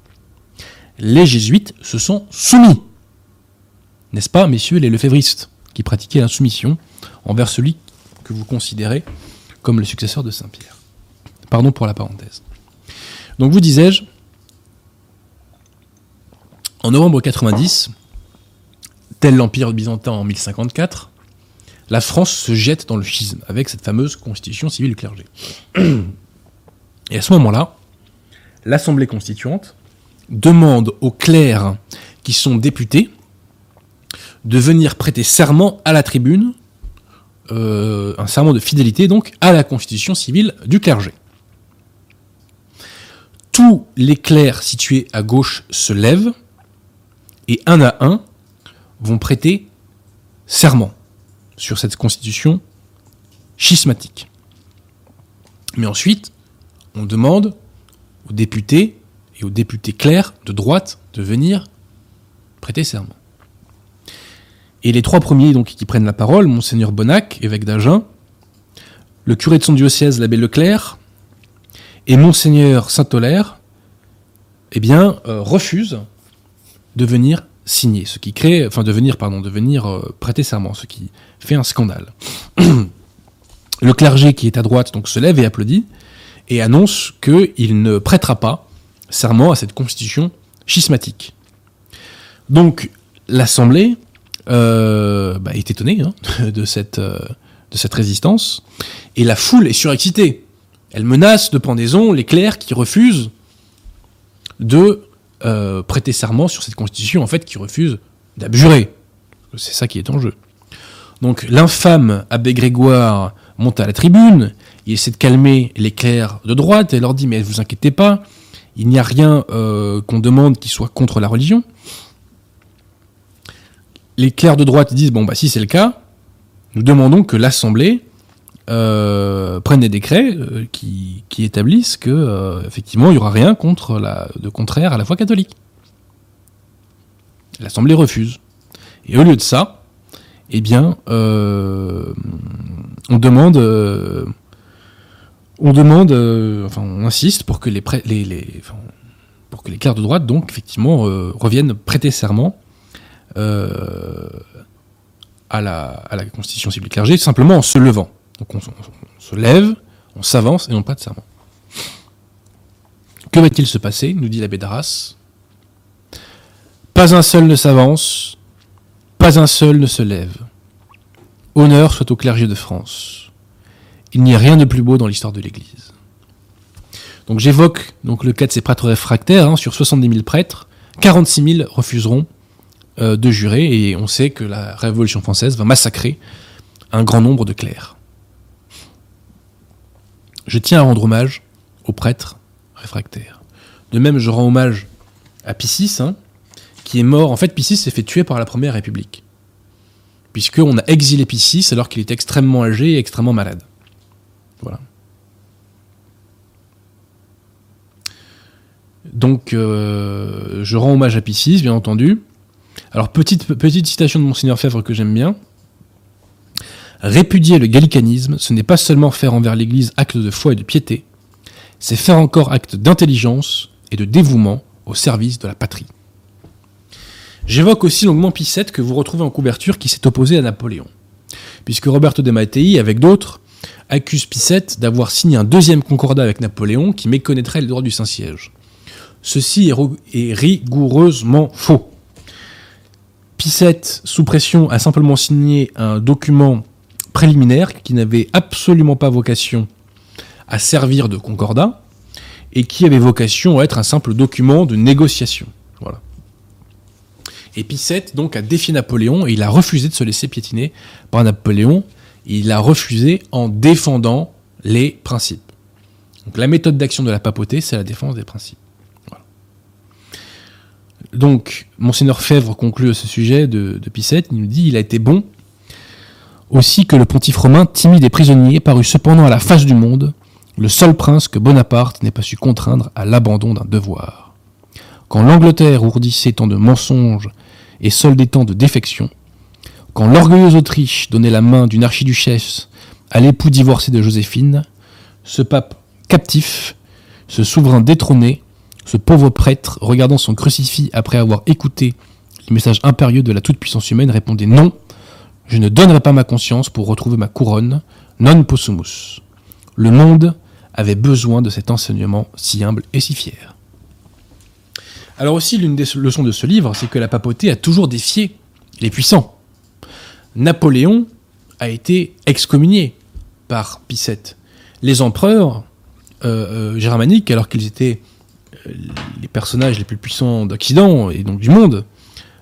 les jésuites se sont soumis. N'est-ce pas, messieurs les lefévristes, qui pratiquaient l'insoumission envers celui que vous considérez comme le successeur de Saint-Pierre? Pardon pour la parenthèse. Donc vous disais-je, en novembre 90, tel l'Empire byzantin en 1054, la France se jette dans le schisme avec cette fameuse constitution civile du clergé. Et à ce moment-là, l'Assemblée constituante demande aux clercs qui sont députés de venir prêter serment à la tribune, euh, un serment de fidélité donc à la constitution civile du clergé. Tous les clercs situés à gauche se lèvent et un à un vont prêter serment sur cette constitution schismatique. Mais ensuite, on demande aux députés et aux députés clercs de droite de venir prêter serment. Et les trois premiers qui prennent la parole, monseigneur Bonnac, évêque d'Agen, le curé de son diocèse, l'abbé Leclerc, et monseigneur Saint-Olaire, eh bien, euh, refusent de venir signer, ce qui crée, enfin de venir, pardon, de venir euh, prêter serment, ce qui fait un scandale. le clergé qui est à droite donc se lève et applaudit et annonce qu'il ne prêtera pas serment à cette constitution schismatique. Donc l'Assemblée euh, bah, est étonnée hein, de, cette, euh, de cette résistance et la foule est surexcitée. Elle menace de pendaison les clercs qui refusent de euh, prêter serment sur cette constitution, en fait, qui refuse d'abjurer. C'est ça qui est en jeu. Donc l'infâme abbé Grégoire monte à la tribune, il essaie de calmer les clercs de droite et leur dit mais vous inquiétez pas, il n'y a rien euh, qu'on demande qui soit contre la religion. Les clercs de droite disent bon bah si c'est le cas, nous demandons que l'Assemblée euh, prennent des décrets euh, qui, établissent que euh, effectivement il n'y aura rien de contraire à la foi catholique. L'Assemblée refuse. Et au lieu de ça, eh bien, on demande, on demande, enfin, on insiste pour que les, les, pour que les clercs de droite, donc, effectivement, reviennent prêter serment à la, à la Constitution civile clergé, simplement en se levant. Donc on, se lève, on s'avance et non pas de serment. Que va-t-il se passer nous dit l'abbé d'Arras? Pas un seul ne s'avance, pas un seul ne se lève. Honneur soit au clergé de France. Il n'y a rien de plus beau dans l'histoire de l'Église. Donc j'évoque donc le cas de ces prêtres réfractaires. Hein, sur 70 000 prêtres, 46 000 refuseront euh, de jurer et on sait que la Révolution française va massacrer un grand nombre de clercs je tiens à rendre hommage aux prêtres réfractaires. De même, je rends hommage à Piscis, hein, qui est mort. En fait, Piscis s'est fait tuer par la Première République. Puisqu'on a exilé Piscis alors qu'il était extrêmement âgé et extrêmement malade. Voilà. Donc, euh, je rends hommage à Piscis, bien entendu. Alors, petite, petite citation de Monseigneur Fèvre que j'aime bien. Répudier le gallicanisme, ce n'est pas seulement faire envers l'Église acte de foi et de piété, c'est faire encore acte d'intelligence et de dévouement au service de la patrie. J'évoque aussi longuement Picette que vous retrouvez en couverture qui s'est opposé à Napoléon, puisque Roberto de Mattei, avec d'autres, accuse Picette d'avoir signé un deuxième concordat avec Napoléon qui méconnaîtrait les droits du Saint-Siège. Ceci est rigoureusement faux. Picette, sous pression, a simplement signé un document préliminaire qui n'avait absolument pas vocation à servir de concordat et qui avait vocation à être un simple document de négociation. Voilà. Et Picette donc a défié Napoléon et il a refusé de se laisser piétiner par Napoléon. Il a refusé en défendant les principes. Donc la méthode d'action de la papauté, c'est la défense des principes. Donc, Monseigneur Fèvre conclut à ce sujet de, de il nous dit il a été bon aussi que le pontife romain, timide et prisonnier, parut cependant à la face du monde, le seul prince que Bonaparte n'ait pas su contraindre à l'abandon d'un devoir. Quand l'Angleterre ourdissait tant de mensonges et soldait tant de défections, quand l'orgueilleuse Autriche donnait la main d'une archiduchesse à l'époux divorcé de Joséphine, ce pape captif, ce souverain détrôné, ce pauvre prêtre, regardant son crucifix après avoir écouté les messages impérieux de la toute-puissance humaine, répondait non, je ne donnerai pas ma conscience pour retrouver ma couronne, non possumus. Le monde avait besoin de cet enseignement si humble et si fier. Alors aussi, l'une des leçons de ce livre, c'est que la papauté a toujours défié les puissants. Napoléon a été excommunié par Pie Les empereurs euh, euh, germaniques, alors qu'ils étaient euh, les personnages les plus puissants d'Occident et donc du monde,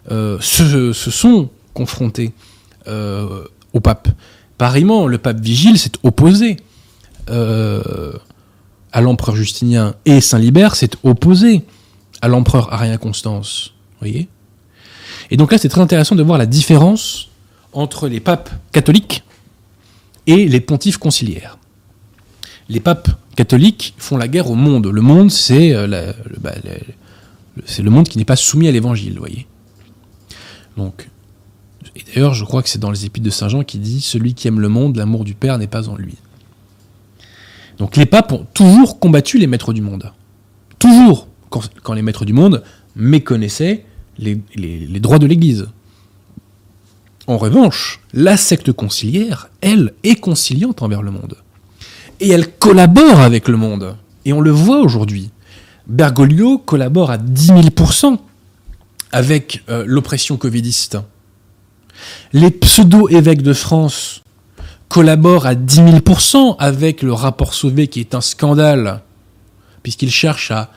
se, sont confrontés au pape. Pareillement, le pape Vigile s'est opposé à l'empereur Justinien et Saint-Libert s'est opposé à l'empereur Arien Constance. voyez Et donc là, c'est très intéressant de voir la différence entre les papes catholiques et les pontifes conciliaires. Les papes catholiques font la guerre au monde. Le monde, c'est euh, le, bah, le monde qui n'est pas soumis à l'évangile, voyez. Donc, et d'ailleurs, je crois que c'est dans les épîtres de Saint Jean qui dit Celui qui aime le monde, l'amour du Père n'est pas en lui. Donc les papes ont toujours combattu les maîtres du monde. Toujours, quand, les maîtres du monde méconnaissaient les droits de l'Église. En revanche, la secte conciliaire, elle, est conciliante envers le monde. Et elle collabore avec le monde. Et on le voit aujourd'hui. Bergoglio collabore à 10 000% avec euh, l'oppression covidiste. Les pseudo-évêques de France collaborent à 10 000% avec le rapport Sauvé qui est un scandale, puisqu'ils cherchent à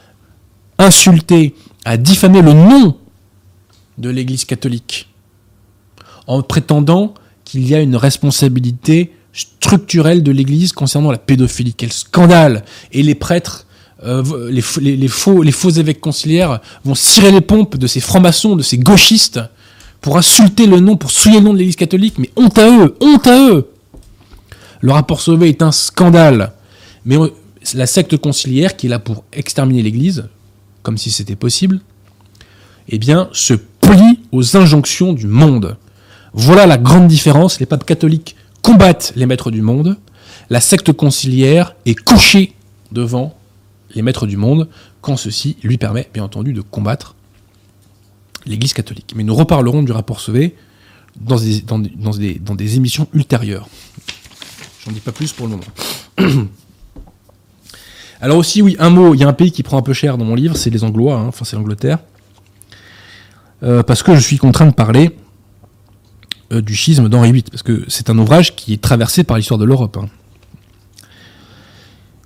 insulter, à diffamer le nom de l'Église catholique en prétendant qu'il y a une responsabilité structurelle de l'Église concernant la pédophilie. Quel scandale Et les prêtres, euh, les, faux, les faux évêques conciliaires vont cirer les pompes de ces francs-maçons, de ces gauchistes, pour insulter le nom, pour souiller le nom de l'Église catholique. Mais honte à eux Honte à eux Le rapport Sauvé est un scandale. Mais la secte conciliaire, qui est là pour exterminer l'Église, comme si c'était possible, eh bien, se plie aux injonctions du monde. Voilà la grande différence. Les papes catholiques combattent les maîtres du monde. La secte conciliaire est couchée devant les maîtres du monde quand ceci lui permet, bien entendu, de combattre l'Église catholique. Mais nous reparlerons du rapport Sauvé dans des, émissions ultérieures. J'en dis pas plus pour le moment. Alors aussi, oui, un mot, il y a un pays qui prend un peu cher dans mon livre, c'est les Anglois, hein, enfin c'est l'Angleterre. Euh, parce que je suis contraint de parler euh, du schisme d'Henri VIII, parce que c'est un ouvrage qui est traversé par l'histoire de l'Europe. Hein.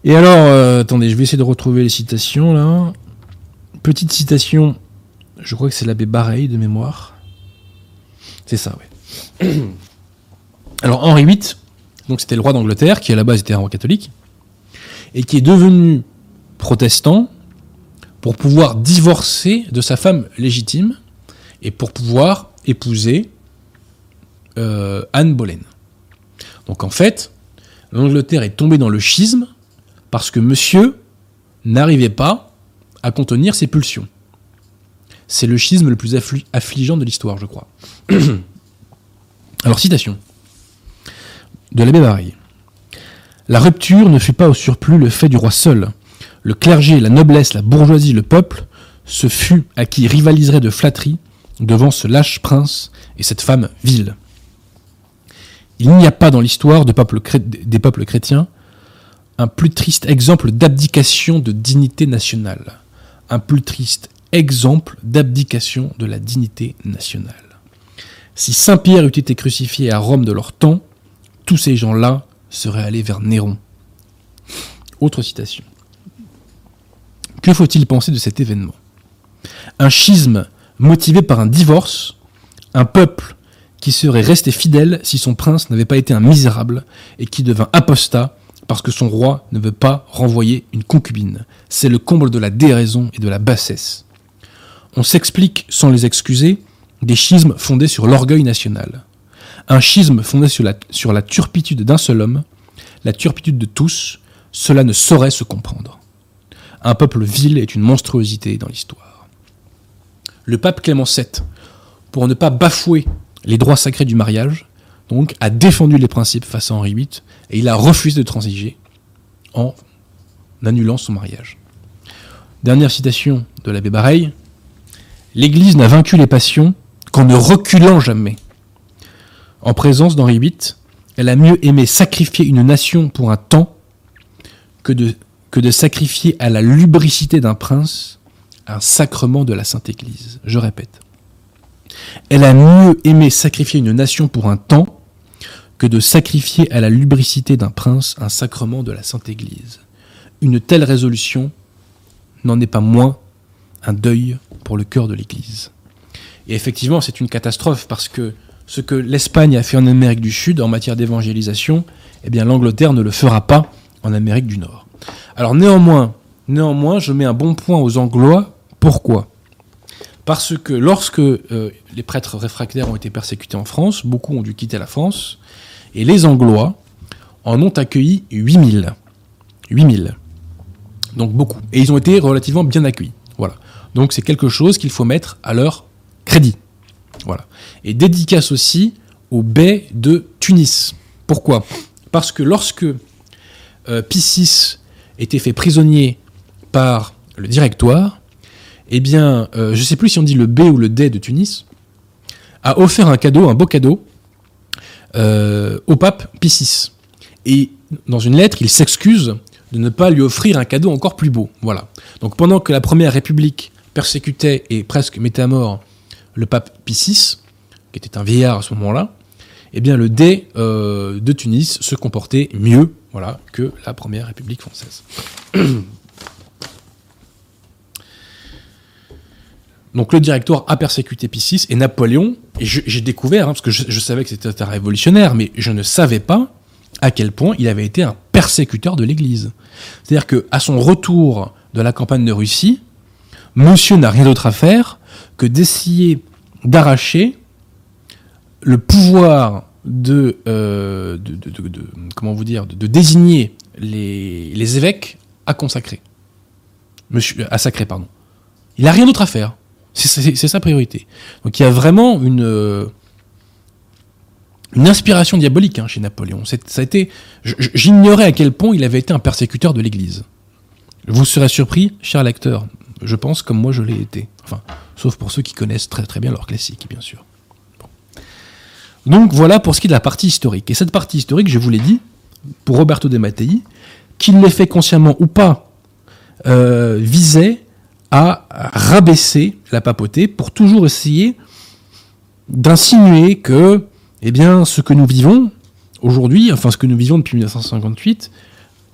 Et alors, euh, attendez, je vais essayer de retrouver les citations là. Petite citation, je crois que c'est l'abbé Bareil de mémoire. C'est ça, oui. Alors Henri VIII, donc c'était le roi d'Angleterre, qui à la base était un roi catholique, et qui est devenu protestant pour pouvoir divorcer de sa femme légitime et pour pouvoir épouser euh, Anne Boleyn. Donc en fait, l'Angleterre est tombée dans le schisme parce que monsieur n'arrivait pas à contenir ses pulsions. C'est le schisme le plus affligeant de l'histoire, je crois. Alors, citation de l'abbé Bareil. La rupture ne fut pas au surplus le fait du roi seul. Le clergé, la noblesse, la bourgeoisie, le peuple, ce fut à qui rivaliserait de flatterie devant ce lâche prince et cette femme vile. Il n'y a pas dans l'histoire des peuples chrétiens un plus triste exemple d'abdication de dignité nationale. Un plus triste exemple d'abdication de la dignité nationale. Si Saint Pierre eût été crucifié à Rome de leur temps, tous ces gens-là seraient allés vers Néron. Autre citation. Que faut-il penser de cet événement? Un schisme motivé par un divorce, un peuple qui serait resté fidèle si son prince n'avait pas été un misérable et qui devint apostat parce que son roi ne veut pas renvoyer une concubine. C'est le comble de la déraison et de la bassesse. On s'explique, sans les excuser, des schismes fondés sur l'orgueil national. Un schisme fondé sur la, turpitude d'un seul homme, la turpitude de tous, cela ne saurait se comprendre. Un peuple vil est une monstruosité dans l'histoire. Le pape Clément VII, pour ne pas bafouer les droits sacrés du mariage, donc a défendu les principes face à Henri VIII, et il a refusé de transiger en annulant son mariage. Dernière citation de l'abbé Bareil, L'Église n'a vaincu les passions qu'en ne reculant jamais. En présence d'Henri VIII, elle a mieux aimé sacrifier une nation pour un temps que de, que de sacrifier à la lubricité d'un prince un sacrement de la Sainte Église. Je répète. Elle a mieux aimé sacrifier une nation pour un temps que de sacrifier à la lubricité d'un prince un sacrement de la Sainte Église. Une telle résolution n'en est pas moins un deuil pour le cœur de l'Église. Et effectivement, c'est une catastrophe parce que ce que l'Espagne a fait en Amérique du Sud en matière d'évangélisation, eh bien l'Angleterre ne le fera pas en Amérique du Nord. Alors néanmoins, néanmoins, je mets un bon point aux Anglois. Pourquoi? Parce que lorsque euh, les prêtres réfractaires ont été persécutés en France, beaucoup ont dû quitter la France, et les Anglois en ont accueilli 8000. 8000. Donc beaucoup. Et ils ont été relativement bien accueillis. Donc c'est quelque chose qu'il faut mettre à leur crédit. Voilà. Et dédicace aussi au bey de Tunis. Pourquoi? Parce que lorsque euh, Piscis était fait prisonnier par le directoire, eh bien, euh, je ne sais plus si on dit le B ou le D de Tunis, a offert un cadeau, un beau cadeau, euh, au pape Piscis. Et dans une lettre, il s'excuse de ne pas lui offrir un cadeau encore plus beau. Voilà. Donc pendant que la Première République persécutait et presque mettait à mort le pape Piscis, qui était un vieillard à ce moment-là, eh bien le dé euh, de Tunis se comportait mieux voilà, que la Première République française. Donc le directoire a persécuté Piscis et Napoléon, et j'ai découvert, hein, parce que je, savais que c'était un révolutionnaire, mais je ne savais pas à quel point il avait été un persécuteur de l'Église. C'est-à-dire qu'à son retour de la campagne de Russie, monsieur n'a rien d'autre à faire que d'essayer d'arracher le pouvoir de, euh, comment vous dire de, désigner les, évêques à consacrer, à sacrer pardon. Il n'a rien d'autre à faire. C'est sa priorité. Donc il y a vraiment une euh, inspiration diabolique hein, chez Napoléon. Ça j'ignorais à quel point il avait été un persécuteur de l'Église. Vous serez surpris, cher lecteur, je pense comme moi je l'ai été. Enfin, sauf pour ceux qui connaissent très très bien leur classique, bien sûr. Donc voilà pour ce qui est de la partie historique. Et cette partie historique, je vous l'ai dit, pour Roberto De Mattei, qu'il l'ait fait consciemment ou pas, euh, visait à rabaisser la papauté pour toujours essayer d'insinuer que, eh bien, ce que nous vivons aujourd'hui, enfin ce que nous vivons depuis 1958,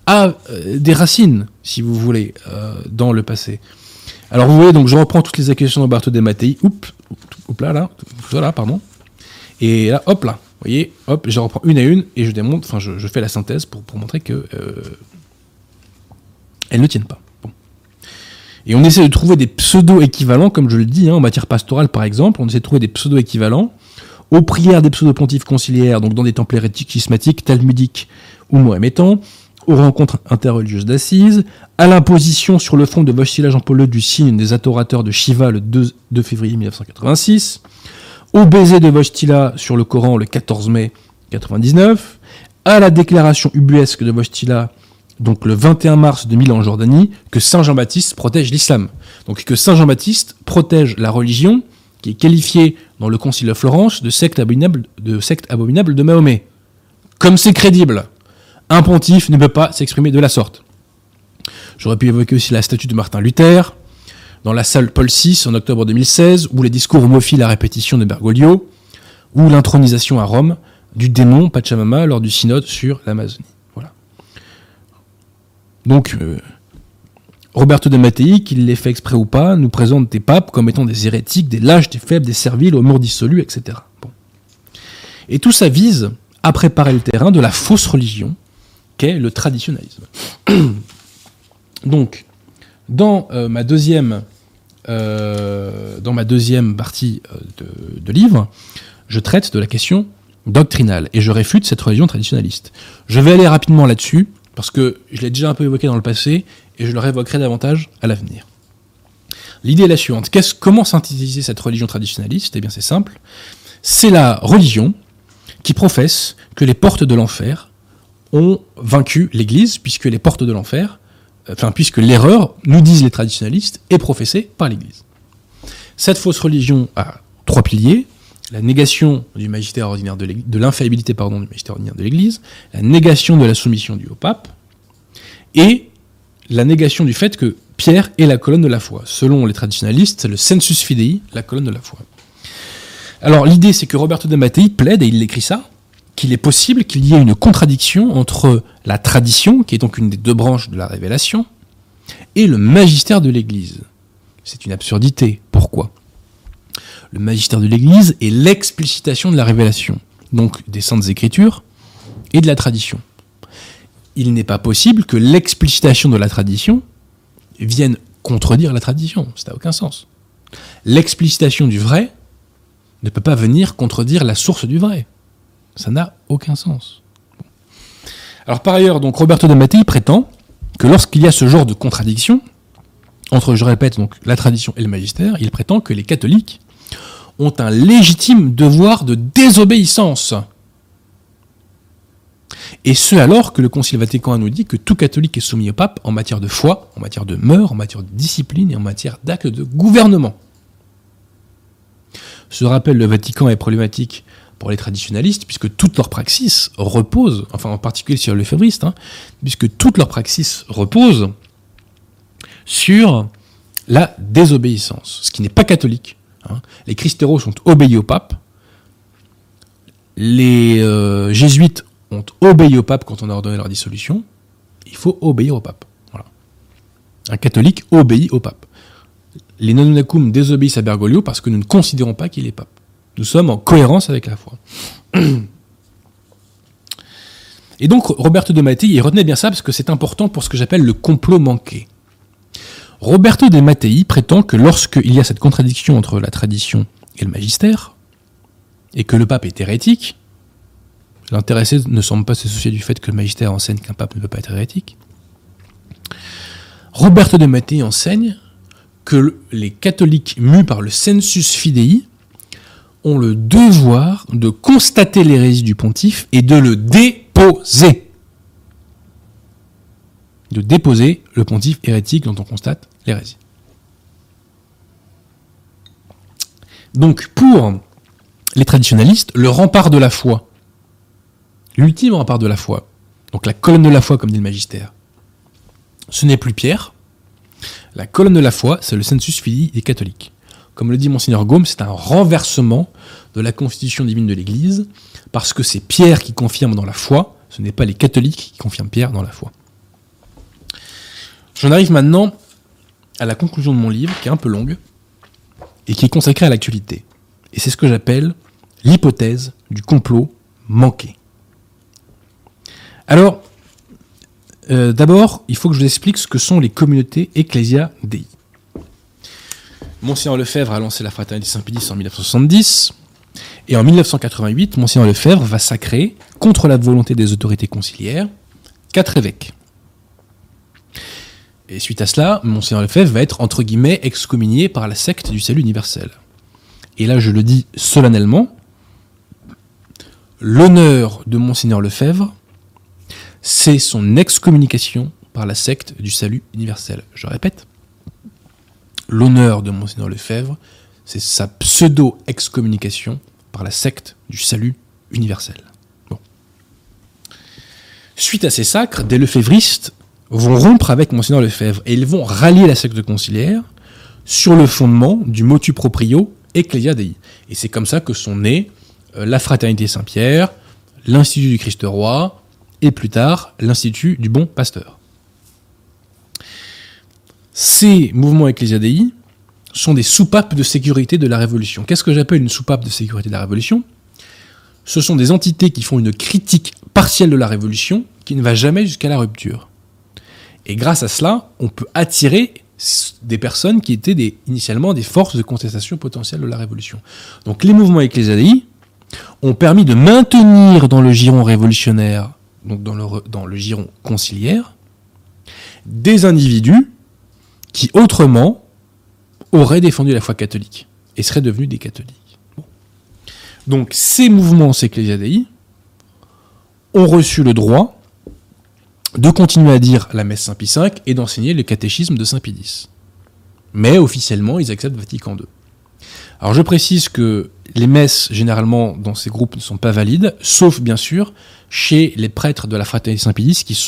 a euh, des racines, si vous voulez, euh, dans le passé. Alors vous voyez, donc je reprends toutes les accusations de Roberto De Mattei. Oups, oups là, là, voilà, pardon. Et là, hop là, vous voyez, hop, je reprends une à une et je démontre, enfin je, fais la synthèse pour, montrer que euh, elles ne tiennent pas. Et on essaie de trouver des pseudo-équivalents, comme je le dis, hein, en matière pastorale par exemple, on essaie de trouver des pseudo-équivalents aux prières des pseudo-pontifs conciliaires, donc dans des temples hérétiques, schismatiques, talmudiques ou mohamétans, aux rencontres interreligieuses d'assises, à l'imposition sur le fond de Vojtila Jean-Paul II du signe des adorateurs de Shiva le 2, février 1986, au baiser de Vojtila sur le Coran le 14 mai 1999, à la déclaration ubuesque de Vojtila donc le 21 mars 2000 en Jordanie, que Saint Jean-Baptiste protège l'islam. Donc que Saint Jean-Baptiste protège la religion qui est qualifiée dans le Concile de Florence de secte abominable de, secte abominable de Mahomet. Comme c'est crédible un pontife ne peut pas s'exprimer de la sorte. J'aurais pu évoquer aussi la statue de Martin Luther, dans la salle Paul VI en octobre 2016, ou les discours homophiles à répétition de Bergoglio, ou l'intronisation à Rome du démon Pachamama lors du synode sur l'Amazonie. Voilà. Donc, euh, Roberto de Mattei, qu'il l'ait fait exprès ou pas, nous présente des papes comme étant des hérétiques, des lâches, des faibles, des serviles, aux morts dissolus, etc. Et tout ça vise à préparer le terrain de la fausse religion, le traditionnalisme. Donc, dans euh, ma deuxième euh, dans ma deuxième partie euh, de, livre, je traite de la question doctrinale et je réfute cette religion traditionnaliste. Je vais aller rapidement là-dessus parce que je l'ai déjà un peu évoqué dans le passé et je le révoquerai davantage à l'avenir. L'idée est la suivante. comment synthétiser cette religion traditionnaliste? Eh bien c'est simple. C'est la religion qui professe que les portes de l'enfer ont vaincu l'Église, puisque les portes de l'enfer, enfin, puisque l'erreur, nous disent les traditionalistes, est professée par l'Église. Cette fausse religion a trois piliers la négation du magistère ordinaire de l'infaillibilité pardon du magistère ordinaire de l'Église, la négation de la soumission du au pape, et la négation du fait que Pierre est la colonne de la foi. Selon les traditionalistes, le sensus fidei, la colonne de la foi. Alors l'idée, c'est que Roberto de Mattei plaide, et il écrit ça, qu'il est possible qu'il y ait une contradiction entre la tradition, qui est donc une des deux branches de la révélation, et le magistère de l'Église. C'est une absurdité. Pourquoi? Le magistère de l'Église est l'explicitation de la révélation, donc des saintes écritures et de la tradition. Il n'est pas possible que l'explicitation de la tradition vienne contredire la tradition. Ça n'a aucun sens. L'explicitation du vrai ne peut pas venir contredire la source du vrai. Ça n'a aucun sens. Alors par ailleurs, donc Roberto de prétend que lorsqu'il y a ce genre de contradiction entre, je répète, la tradition et le magistère, il prétend que les catholiques ont un légitime devoir de désobéissance et ce alors que le Concile Vatican nous dit que tout catholique est soumis au pape en matière de foi, en matière de mœurs, en matière de discipline et en matière d'actes de gouvernement. Ce rappel le Vatican est problématique pour les traditionalistes, puisque toute leur praxis repose, enfin en particulier sur le hein, puisque toute leur praxis repose sur la désobéissance, ce qui n'est pas catholique. Hein. Les christéros sont obéis au pape, les euh, jésuites ont obéi au pape quand on a ordonné leur dissolution, il faut obéir au pape. Un catholique obéit au pape. Les nonunacum désobéissent à Bergoglio parce que nous ne considérons pas qu'il est pape. Nous sommes en cohérence avec la foi. Et donc, Roberto de Mattei, il retenait bien ça parce que c'est important pour ce que j'appelle le complot manqué. Roberto de Mattei prétend que lorsqu'il y a cette contradiction entre la tradition et le magistère, et que le pape est hérétique, L'intéressé ne semble pas se soucier du fait que le magistère enseigne qu'un pape ne peut pas être hérétique. Roberto de Mattei enseigne que les catholiques mus par le sensus fidei ont le devoir de constater l'hérésie du pontife et de le déposer. De déposer le pontife hérétique dont on constate l'hérésie. Donc pour les traditionalistes, le rempart de la foi l'ultime rempart de la foi, donc la colonne de la foi comme dit le magistère, ce n'est plus Pierre. La colonne de la foi, c'est le sensus fidei des catholiques. Comme le dit Monseigneur Gaume, c'est un renversement de la constitution divine de l'Église, parce que c'est Pierre qui confirme dans la foi, ce n'est pas les catholiques qui confirment Pierre dans la foi. J'en arrive maintenant à la conclusion de mon livre, qui est un peu longue, et qui est consacrée à l'actualité. Et c'est ce que j'appelle l'hypothèse du complot manqué. Alors, euh, d'abord, il faut que je vous explique ce que sont les communautés Ecclesia Dei. Monseigneur Lefebvre a lancé la Fraternité Saint-Pédis en 1970, et en 1988, Monseigneur Lefebvre va sacrer, contre la volonté des autorités conciliaires, quatre évêques. Et suite à cela, Monseigneur Lefebvre va être, entre guillemets, excommunié par la secte du salut universel. Et là, je le dis solennellement, l'honneur de Monseigneur Lefebvre c'est son excommunication par la secte du salut universel. Je répète, l'honneur de Monseigneur Lefebvre, c'est sa pseudo-excommunication par la secte du salut universel. Suite à ces sacres, des lefévristes vont rompre avec Monseigneur Lefebvre et ils vont rallier la secte conciliaire sur le fondement du motu proprio Ecclesia Dei. Et c'est comme ça que sont nés euh, la Fraternité Saint-Pierre, l'Institut du Christ Roi, et plus tard l'Institut du Bon Pasteur. Ces mouvements ecclésiadei sont des soupapes de sécurité de la Révolution. Qu'est-ce que j'appelle une soupape de sécurité de la Révolution? Ce sont des entités qui font une critique partielle de la Révolution qui ne va jamais jusqu'à la rupture. Et grâce à cela, on peut attirer des personnes qui étaient initialement des forces de contestation potentielle de la Révolution. Donc les mouvements ecclésiadei ont permis de maintenir dans le giron révolutionnaire donc dans le giron conciliaire, des individus qui autrement auraient défendu la foi catholique et seraient devenus des catholiques. Donc ces mouvements Dei ont reçu le droit de continuer à dire la messe Saint-Pie V et d'enseigner le catéchisme de Saint-Pie X. Mais officiellement, ils acceptent Vatican II. Alors je précise que les messes, généralement, dans ces groupes ne sont pas valides, sauf bien sûr chez les prêtres de la fraternité Saint-Pédis qui,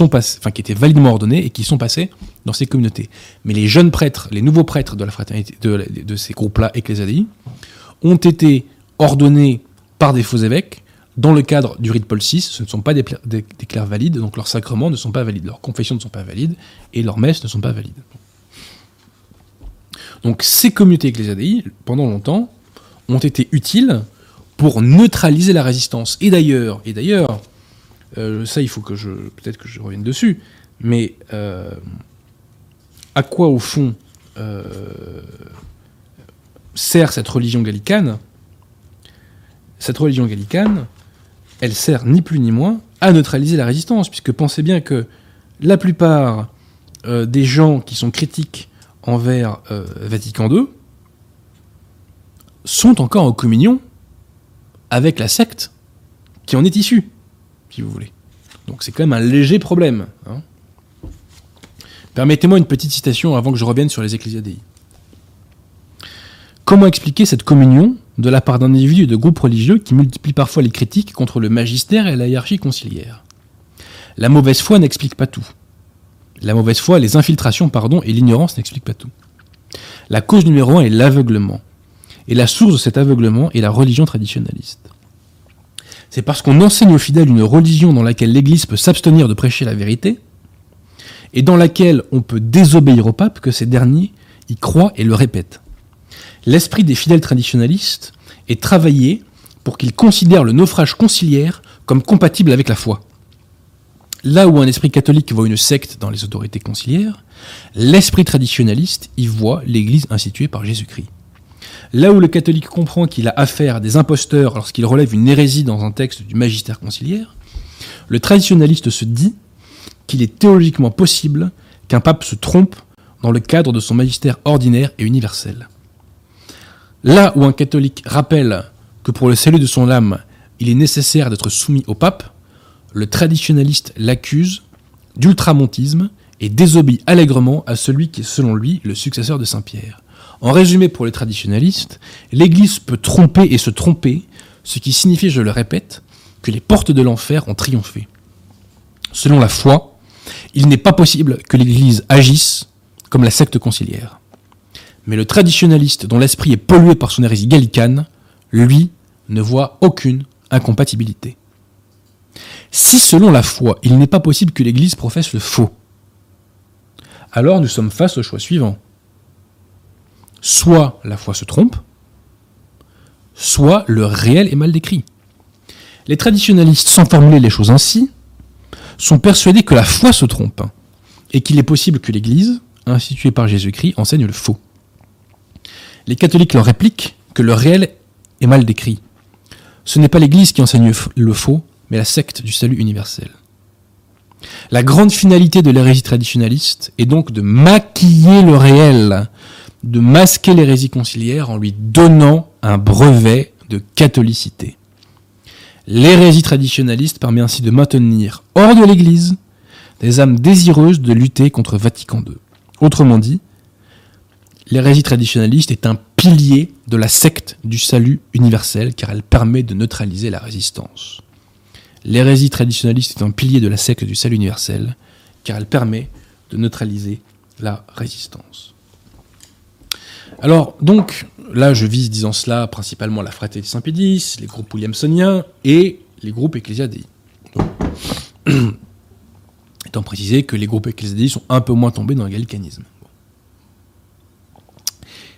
étaient validement ordonnés et qui sont passés dans ces communautés. Mais les jeunes prêtres, les nouveaux prêtres de, ces groupes-là, ecclésiadei, ont été ordonnés par des faux évêques dans le cadre du rite Paul VI. Ce ne sont pas des, clercs valides, donc leurs sacrements ne sont pas valides, leurs confessions ne sont pas valides et leurs messes ne sont pas valides. Donc ces communautés ecclésiadei, pendant longtemps, ont été utiles pour neutraliser la résistance. Et d'ailleurs, euh, ça il faut que je, peut-être que je revienne dessus, mais euh, à quoi au fond euh, sert cette religion gallicane? Cette religion gallicane, elle sert ni plus ni moins à neutraliser la résistance, puisque pensez bien que la plupart des gens qui sont critiques envers Vatican II sont encore en communion avec la secte qui en est issue, si vous voulez. Donc c'est quand même un léger problème. Hein. Permettez-moi une petite citation avant que je revienne sur les ecclésiadei. Comment expliquer cette communion de la part d'individus et de groupes religieux qui multiplient parfois les critiques contre le magistère et la hiérarchie conciliaire? La mauvaise foi n'explique pas tout. La mauvaise foi, les infiltrations, pardon, et l'ignorance n'expliquent pas tout. La cause numéro un est l'aveuglement. Et la source de cet aveuglement est la religion traditionnaliste. C'est parce qu'on enseigne aux fidèles une religion dans laquelle l'Église peut s'abstenir de prêcher la vérité, et dans laquelle on peut désobéir au pape que ces derniers y croient et le répètent. L'esprit des fidèles traditionnalistes est travaillé pour qu'ils considèrent le naufrage conciliaire comme compatible avec la foi. Là où un esprit catholique voit une secte dans les autorités conciliaires, l'esprit traditionnaliste y voit l'Église instituée par Jésus-Christ. Là où le catholique comprend qu'il a affaire à des imposteurs lorsqu'il relève une hérésie dans un texte du magistère conciliaire, le traditionnaliste se dit qu'il est théologiquement possible qu'un pape se trompe dans le cadre de son magistère ordinaire et universel. Là où un catholique rappelle que pour le salut de son âme, il est nécessaire d'être soumis au pape, le traditionnaliste l'accuse d'ultramontisme et désobéit allègrement à celui qui est selon lui le successeur de Saint Pierre. En résumé, pour les traditionalistes, l'Église peut tromper et se tromper, ce qui signifie, je le répète, que les portes de l'enfer ont triomphé. Selon la foi, il n'est pas possible que l'Église agisse comme la secte conciliaire. Mais le traditionnaliste dont l'esprit est pollué par son hérésie gallicane, lui, ne voit aucune incompatibilité. Si selon la foi, il n'est pas possible que l'Église professe le faux, alors nous sommes face au choix suivant soit la foi se trompe, soit le réel est mal décrit. Les traditionalistes, sans formuler les choses ainsi, sont persuadés que la foi se trompe et qu'il est possible que l'Église, instituée par Jésus-Christ, enseigne le faux. Les catholiques leur répliquent que le réel est mal décrit. Ce n'est pas l'Église qui enseigne le faux, mais la secte du salut universel. La grande finalité de l'hérésie traditionnaliste est donc de maquiller le réel de masquer l'hérésie conciliaire en lui donnant un brevet de catholicité. L'hérésie traditionnaliste permet ainsi de maintenir hors de l'Église des âmes désireuses de lutter contre Vatican II. Autrement dit, l'hérésie traditionnaliste est un pilier de la secte du salut universel car elle permet de neutraliser la résistance. L'hérésie traditionnaliste est un pilier de la secte du salut universel car elle permet de neutraliser la résistance. Alors, donc, là, je vise, disant cela, principalement la fraternité Saint-Pédis, les groupes williamsoniens et les groupes ecclésiadei. Étant précisé que les groupes ecclésiadei sont un peu moins tombés dans le gallicanisme.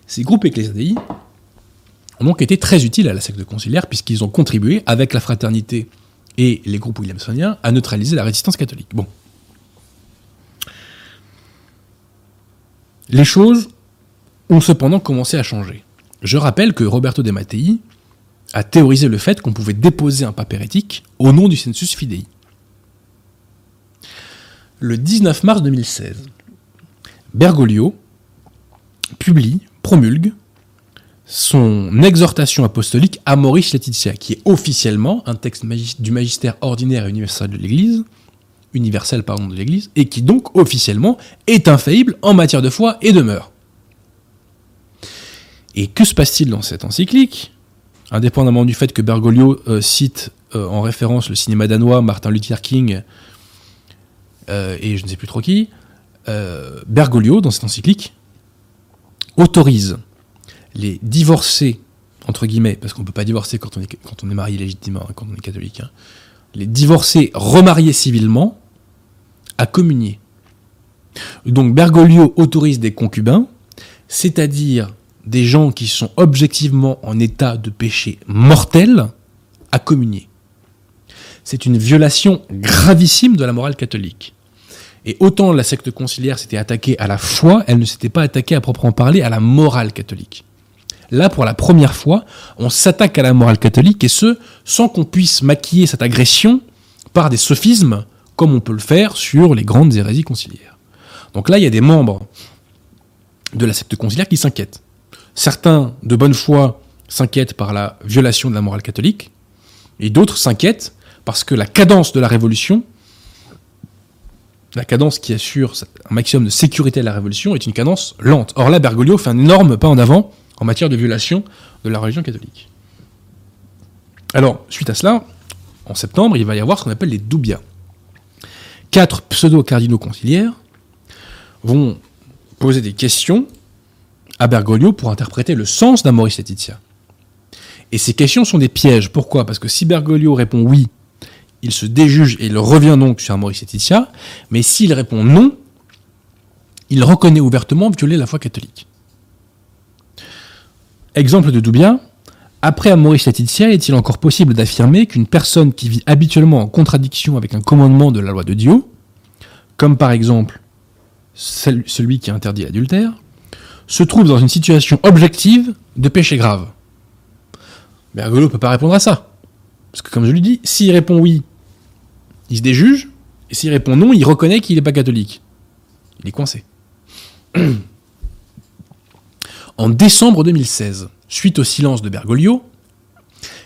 Ces groupes ecclésiadei ont donc été très utiles à la secte conciliaire puisqu'ils ont contribué, avec la fraternité et les groupes williamsoniens, à neutraliser la résistance catholique. Bon. Les choses ont cependant commencé à changer. Je rappelle que Roberto De Mattei a théorisé le fait qu'on pouvait déposer un pape hérétique au nom du census fidei. Le 19 mars 2016, Bergoglio publie, promulgue son exhortation apostolique à Maurice Laetitia, qui est officiellement un texte du magistère ordinaire et universel de l'Église, universel pardon de l'Église, et qui donc officiellement est infaillible en matière de foi et de mœurs. Et que se passe-t-il dans cette encyclique? Indépendamment du fait que Bergoglio euh, cite euh, en référence le cinéma danois, Martin Luther King euh, et je ne sais plus trop qui, Bergoglio, dans cette encyclique, autorise les divorcés, entre guillemets, parce qu'on ne peut pas divorcer quand on est, marié légitimement, hein, quand on est catholique, hein, les divorcés remariés civilement à communier. Donc Bergoglio autorise des concubins, c'est-à-dire des gens qui sont objectivement en état de péché mortel, à communier. C'est une violation gravissime de la morale catholique. Et autant la secte conciliaire s'était attaquée à la foi, elle ne s'était pas attaquée à proprement parler à la morale catholique. Là, pour la première fois, on s'attaque à la morale catholique, et ce, sans qu'on puisse maquiller cette agression par des sophismes, comme on peut le faire sur les grandes hérésies conciliaires. Donc là, il y a des membres de la secte conciliaire qui s'inquiètent. Certains, de bonne foi, s'inquiètent par la violation de la morale catholique, et d'autres s'inquiètent parce que la cadence de la révolution, la cadence qui assure un maximum de sécurité à la révolution, est une cadence lente. Or là, Bergoglio fait un énorme pas en avant en matière de violation de la religion catholique. Alors, suite à cela, en septembre, il va y avoir ce qu'on appelle les doubias. Quatre pseudo-cardinaux conciliaires vont poser des questions à Bergoglio pour interpréter le sens d'Amoris Laetitia. Et ces questions sont des pièges. Pourquoi? Parce que si Bergoglio répond oui, il se déjuge et il revient donc sur Amoris Laetitia, mais s'il répond non, il reconnaît ouvertement violer la foi catholique. Exemple de Doubien, après Amoris Laetitia, est-il encore possible d'affirmer qu'une personne qui vit habituellement en contradiction avec un commandement de la loi de Dieu, comme par exemple celui qui interdit l'adultère, se trouve dans une situation objective de péché grave? Bergoglio ne peut pas répondre à ça. Parce que comme je lui dis, s'il répond oui, il se déjuge, et s'il répond non, il reconnaît qu'il n'est pas catholique. Il est coincé. en décembre 2016, suite au silence de Bergoglio,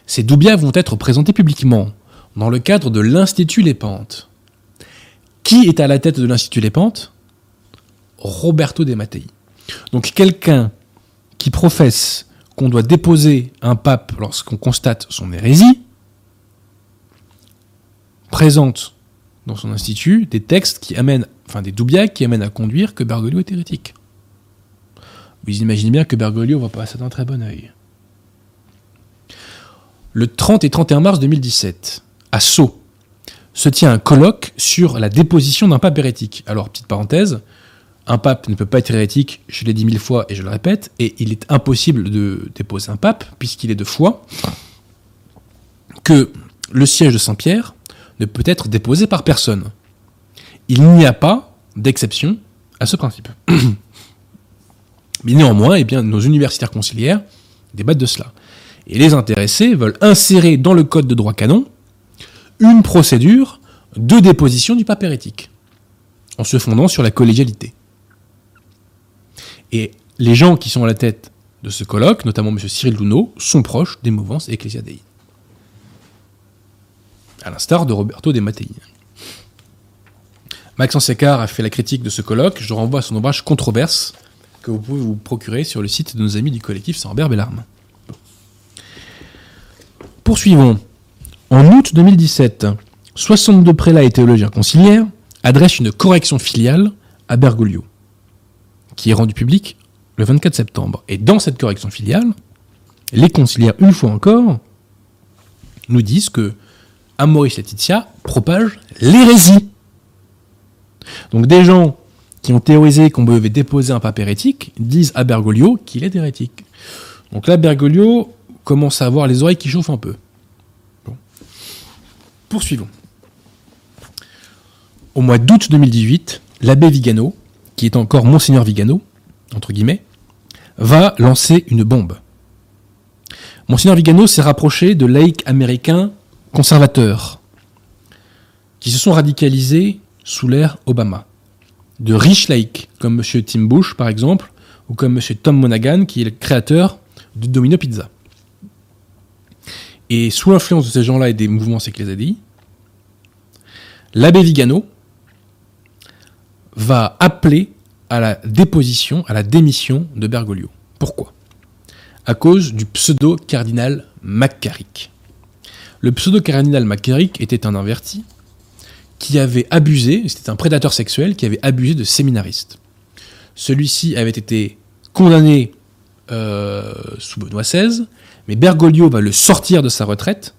ces doubias vont être présentés publiquement dans le cadre de l'Institut Les Pentes. Qui est à la tête de l'Institut Les Pentes? Roberto De Mattei. Donc quelqu'un qui professe qu'on doit déposer un pape lorsqu'on constate son hérésie, présente dans son institut des textes qui amènent, enfin des doubiacs qui amènent à conduire que Bergoglio est hérétique. Vous imaginez bien que Bergoglio va pas ça d'un très bon oeil. Le 30 et 31 mars 2017, à Sceaux, se tient un colloque sur la déposition d'un pape hérétique. Alors, petite parenthèse, un pape ne peut pas être hérétique, je l'ai dit mille fois et je le répète, et il est impossible de déposer un pape, puisqu'il est de foi, que le siège de Saint-Pierre ne peut être déposé par personne. Il n'y a pas d'exception à ce principe. Mais néanmoins, eh nos universitaires conciliaires débattent de cela. Et les intéressés veulent insérer dans le code de droit canon une procédure de déposition du pape hérétique, en se fondant sur la collégialité. Et les gens qui sont à la tête de ce colloque, notamment M. Cyril Luneau, sont proches des mouvances ecclésiadéines. À l'instar de Roberto De Mattei. Maxence Écart a fait la critique de ce colloque. Je renvoie à son ouvrage Controverse, que vous pouvez vous procurer sur le site de nos amis du collectif Sambert Bellarme. Poursuivons. En août 2017, 62 prélats et théologiens conciliaires adressent une correction filiale à Bergoglio qui est rendu public le 24 septembre. Et dans cette correction filiale, les conciliaires, une fois encore, nous disent que Amoris Laetitia propage l'hérésie. Donc des gens qui ont théorisé qu'on devait déposer un pape hérétique disent à Bergoglio qu'il est hérétique. Donc là, Bergoglio commence à avoir les oreilles qui chauffent un peu. Poursuivons. Au mois d'août 2018, l'abbé Vigano, qui est encore Monseigneur Vigano, entre guillemets, va lancer une bombe. Monseigneur Vigano s'est rapproché de laïcs américains conservateurs, qui se sont radicalisés sous l'ère Obama. De riches laïcs, comme M. Tim Bush par exemple, ou comme M. Tom Monaghan, qui est le créateur de Domino Pizza. Et sous l'influence de ces gens-là et des mouvements séclésadi, l'abbé Vigano va appeler à la déposition, à la démission de Bergoglio. Pourquoi? À cause du pseudo-cardinal McCarrick. Le pseudo-cardinal McCarrick était un inverti qui avait abusé, c'était un prédateur sexuel qui avait abusé de séminaristes. Celui-ci avait été condamné euh, sous Benoît XVI, mais Bergoglio va le sortir de sa retraite,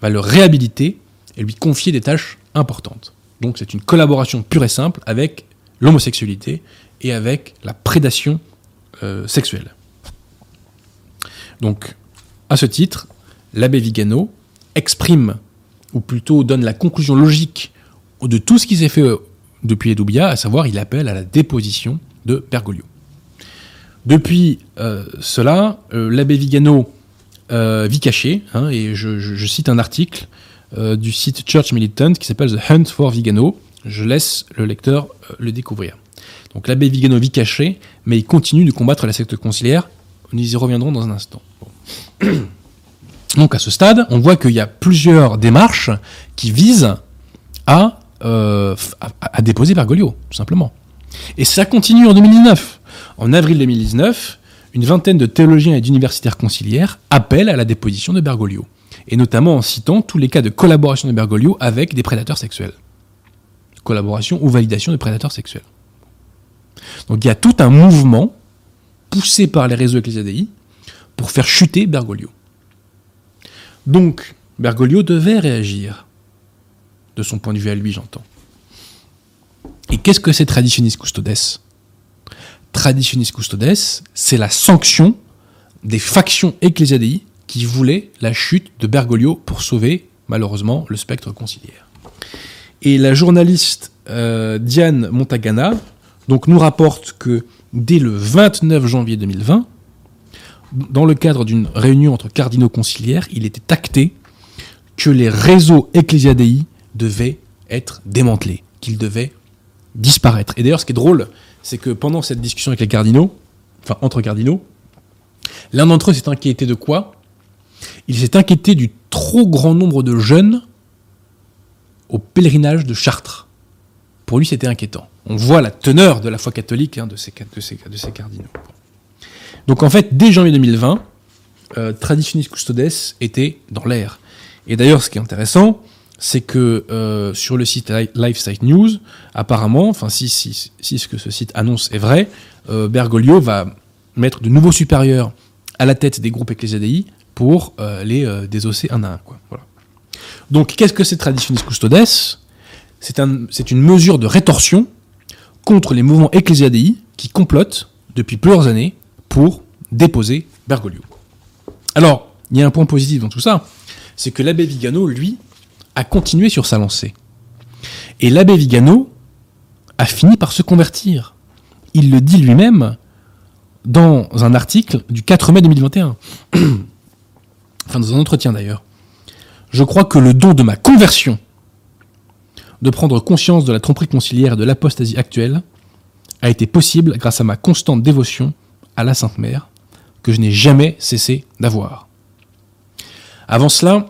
va le réhabiliter et lui confier des tâches importantes. Donc c'est une collaboration pure et simple avec l'homosexualité et avec la prédation euh, sexuelle. Donc, à ce titre, l'abbé Vigano exprime, ou plutôt donne la conclusion logique de tout ce qui s'est fait euh, depuis Edoubia, à savoir il appelle à la déposition de Bergoglio. Depuis euh, cela, l'abbé Vigano vit caché, hein, et je, cite un article du site Church Militant qui s'appelle The Hunt for Vigano. Je laisse le lecteur le découvrir. Donc l'abbé Vigano vit caché, mais il continue de combattre la secte conciliaire. Nous y reviendrons dans un instant. Donc à ce stade, on voit qu'il y a plusieurs démarches qui visent à, euh, à, déposer Bergoglio, tout simplement. Et ça continue en 2019. En avril 2019, une vingtaine de théologiens et d'universitaires conciliaires appellent à la déposition de Bergoglio, et notamment en citant tous les cas de collaboration de Bergoglio avec des prédateurs sexuels. Collaboration ou validation de prédateurs sexuels. Donc il y a tout un mouvement poussé par les réseaux ecclésiadei pour faire chuter Bergoglio. Donc Bergoglio devait réagir, de son point de vue à lui, j'entends. Et qu'est-ce que c'est Traditionis Custodes? Traditionis Custodes, c'est la sanction des factions ecclésiadei qui voulaient la chute de Bergoglio pour sauver, malheureusement, le spectre conciliaire. Et la journaliste euh, Diane Montagana, donc nous rapporte que dès le 29 janvier 2020, dans le cadre d'une réunion entre cardinaux conciliaires, il était acté que les réseaux ecclésiadei devaient être démantelés, qu'ils devaient disparaître. Et d'ailleurs, ce qui est drôle, c'est que pendant cette discussion avec les cardinaux, enfin entre cardinaux, l'un d'entre eux s'est inquiété de quoi? Il s'est inquiété du trop grand nombre de jeunes au pèlerinage de Chartres. Pour lui, c'était inquiétant on voit la teneur de la foi catholique hein, de, ces, cardinaux. Donc en fait, dès janvier 2020, euh, Traditionis Custodes était dans l'air. Et d'ailleurs, ce qui est intéressant, c'est que euh, sur le site LifeSite News, apparemment, enfin si, ce que ce site annonce est vrai, euh, Bergoglio va mettre de nouveaux supérieurs à la tête des groupes ecclésiadei pour les désosser un à un. Donc qu'est-ce que c'est Traditionis Custodes? C'est une mesure de rétorsion contre les mouvements ecclésiadei qui complotent depuis plusieurs années pour déposer Bergoglio. Alors, il y a un point positif dans tout ça, c'est que l'abbé Vigano, lui, a continué sur sa lancée. Et l'abbé Vigano a fini par se convertir. Il le dit lui-même dans un article du 4 mai 2021. enfin, dans un entretien d'ailleurs. Je crois que le don de ma conversion de prendre conscience de la tromperie conciliaire et de l'apostasie actuelle a été possible grâce à ma constante dévotion à la Sainte Mère, que je n'ai jamais cessé d'avoir. Avant cela,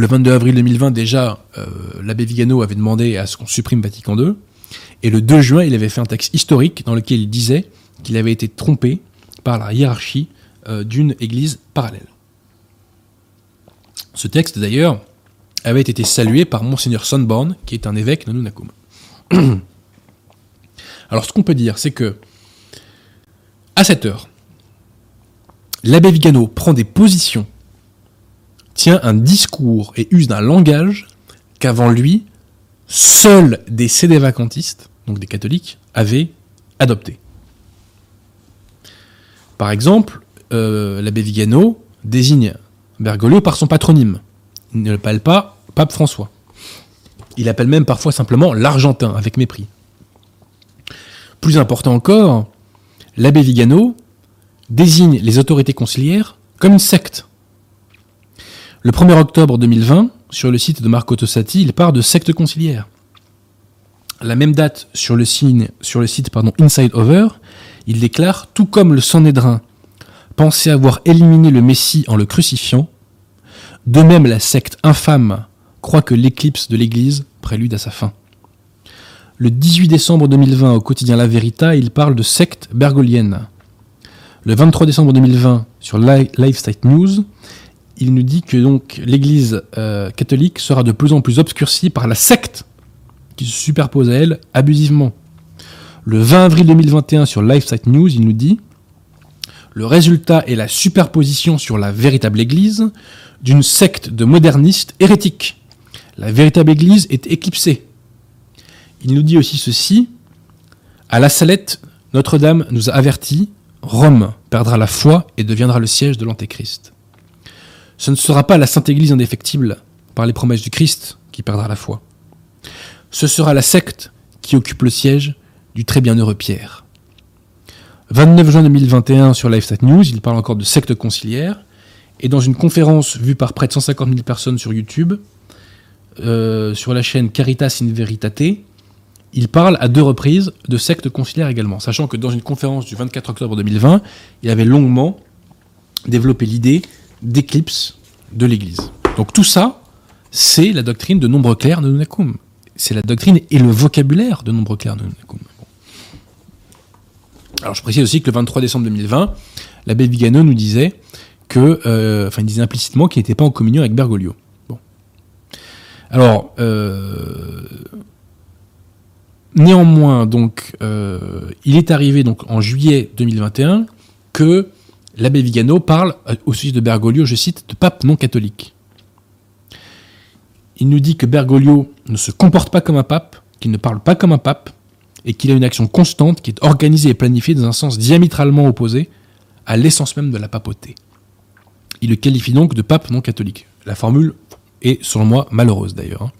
le 22 avril 2020, déjà, euh, l'abbé Vigano avait demandé à ce qu'on supprime Vatican II, et le 2 juin, il avait fait un texte historique dans lequel il disait qu'il avait été trompé par la hiérarchie euh, d'une église parallèle. Ce texte, d'ailleurs, avait été salué par Monseigneur Sonborn, qui est un évêque de Nunakum. Alors, ce qu'on peut dire, c'est que, à cette heure, l'abbé Vigano prend des positions, tient un discours et use d'un langage qu'avant lui, seuls des vacantistes, donc des catholiques, avaient adopté. Par exemple, euh, l'abbé Vigano désigne Bergoglio par son patronyme, il ne l'appelle pas Pape François. Il appelle même parfois simplement l'Argentin, avec mépris. Plus important encore, l'abbé Vigano désigne les autorités conciliaires comme une secte. Le 1er octobre 2020, sur le site de Marco Tossati, il part de secte conciliaire. La même date, sur le, site Inside Over, il déclare Tout comme le Sanhédrin pensait avoir éliminé le Messie en le crucifiant, de même, la secte infâme croit que l'éclipse de l'Église prélude à sa fin. Le 18 décembre 2020, au quotidien La Verita, il parle de secte bergolienne. le 23 décembre 2020 sur LiveState News, il nous dit que donc l'Église euh, catholique sera de plus en plus obscurcie par la secte qui se superpose à elle abusivement. Le 20 avril 2021 sur LiveSite News, il nous dit le résultat est la superposition sur la véritable Église d'une secte de modernistes hérétiques. La véritable Église est éclipsée. Il nous dit aussi ceci à la Salette, Notre-Dame nous a avertis Rome perdra la foi et deviendra le siège de l'Antéchrist. Ce ne sera pas la Sainte Église indéfectible par les promesses du Christ qui perdra la foi. Ce sera la secte qui occupe le siège du très bienheureux Pierre. 29 juin 2021 sur LiveStat News, il parle encore de secte conciliaire. Et dans une conférence vue par près de 150 000 personnes sur YouTube, euh, sur la chaîne Caritas in Veritate, il parle à deux reprises de secte conciliaire également, sachant que dans une conférence du 24 octobre 2020, il avait longuement développé l'idée d'éclipse de l'Église. Donc tout ça, c'est la doctrine de nombre clair de Nunakum. C'est la doctrine et le vocabulaire de nombre clair de Nunakum. Alors je précise aussi que le 23 décembre 2020, l'abbé Vigano nous disait que, euh, enfin il disait implicitement qu'il n'était pas en communion avec Bergoglio. Alors, euh, néanmoins, donc, euh, il est arrivé donc en juillet 2021 que l'abbé Vigano parle euh, au sujet de Bergoglio, je cite, de pape non catholique. Il nous dit que Bergoglio ne se comporte pas comme un pape, qu'il ne parle pas comme un pape, et qu'il a une action constante qui est organisée et planifiée dans un sens diamétralement opposé à l'essence même de la papauté. Il le qualifie donc de pape non catholique. La formule est, selon moi, malheureuse d'ailleurs. Hein.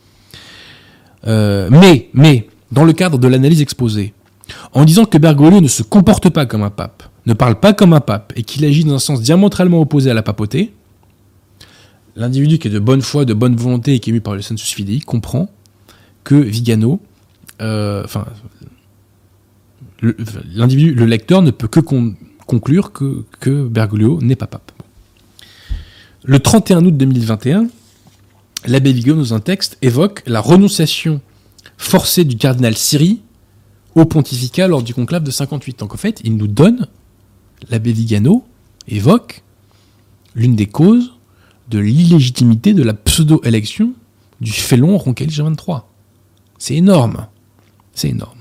Euh, mais, mais, dans le cadre de l'analyse exposée, en disant que Bergoglio ne se comporte pas comme un pape, ne parle pas comme un pape et qu'il agit dans un sens diamétralement opposé à la papauté, l'individu qui est de bonne foi, de bonne volonté et qui est ému par le sensus fidei comprend que Vigano, euh, enfin, l'individu, le, lecteur ne peut que conclure que, que Bergoglio n'est pas pape. Le 31 août 2021, l'abbé Vigano, dans un texte, évoque la renonciation forcée du cardinal Siri au pontificat lors du conclave de 58. Donc en fait, il nous donne l'abbé Vigano évoque l'une des causes de l'illégitimité de la pseudo-élection du félon Ronquel G23. C'est énorme. C'est énorme.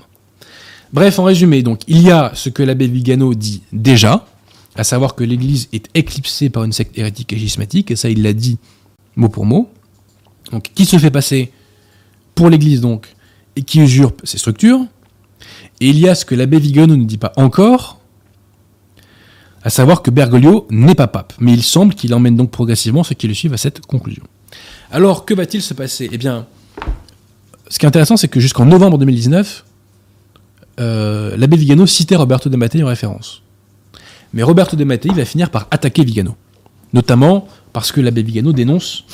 Bref, en résumé, donc, il y a ce que l'abbé Vigano dit déjà, à savoir que l'Église est éclipsée par une secte hérétique et schismatique, et ça, il l'a dit mot pour mot. Donc, qui se fait passer pour l'Église, donc, et qui usurpe ses structures? Et il y a ce que l'abbé Vigano ne dit pas encore, à savoir que Bergoglio n'est pas pape, mais il semble qu'il emmène donc progressivement ceux qui le suivent à cette conclusion. Alors, que va-t-il se passer? Eh bien, ce qui est intéressant, c'est que jusqu'en novembre 2019, euh, l'abbé Vigano citait Roberto De Mattei en référence. Mais Roberto De Mattei va finir par attaquer Vigano, notamment parce que l'abbé Vigano dénonce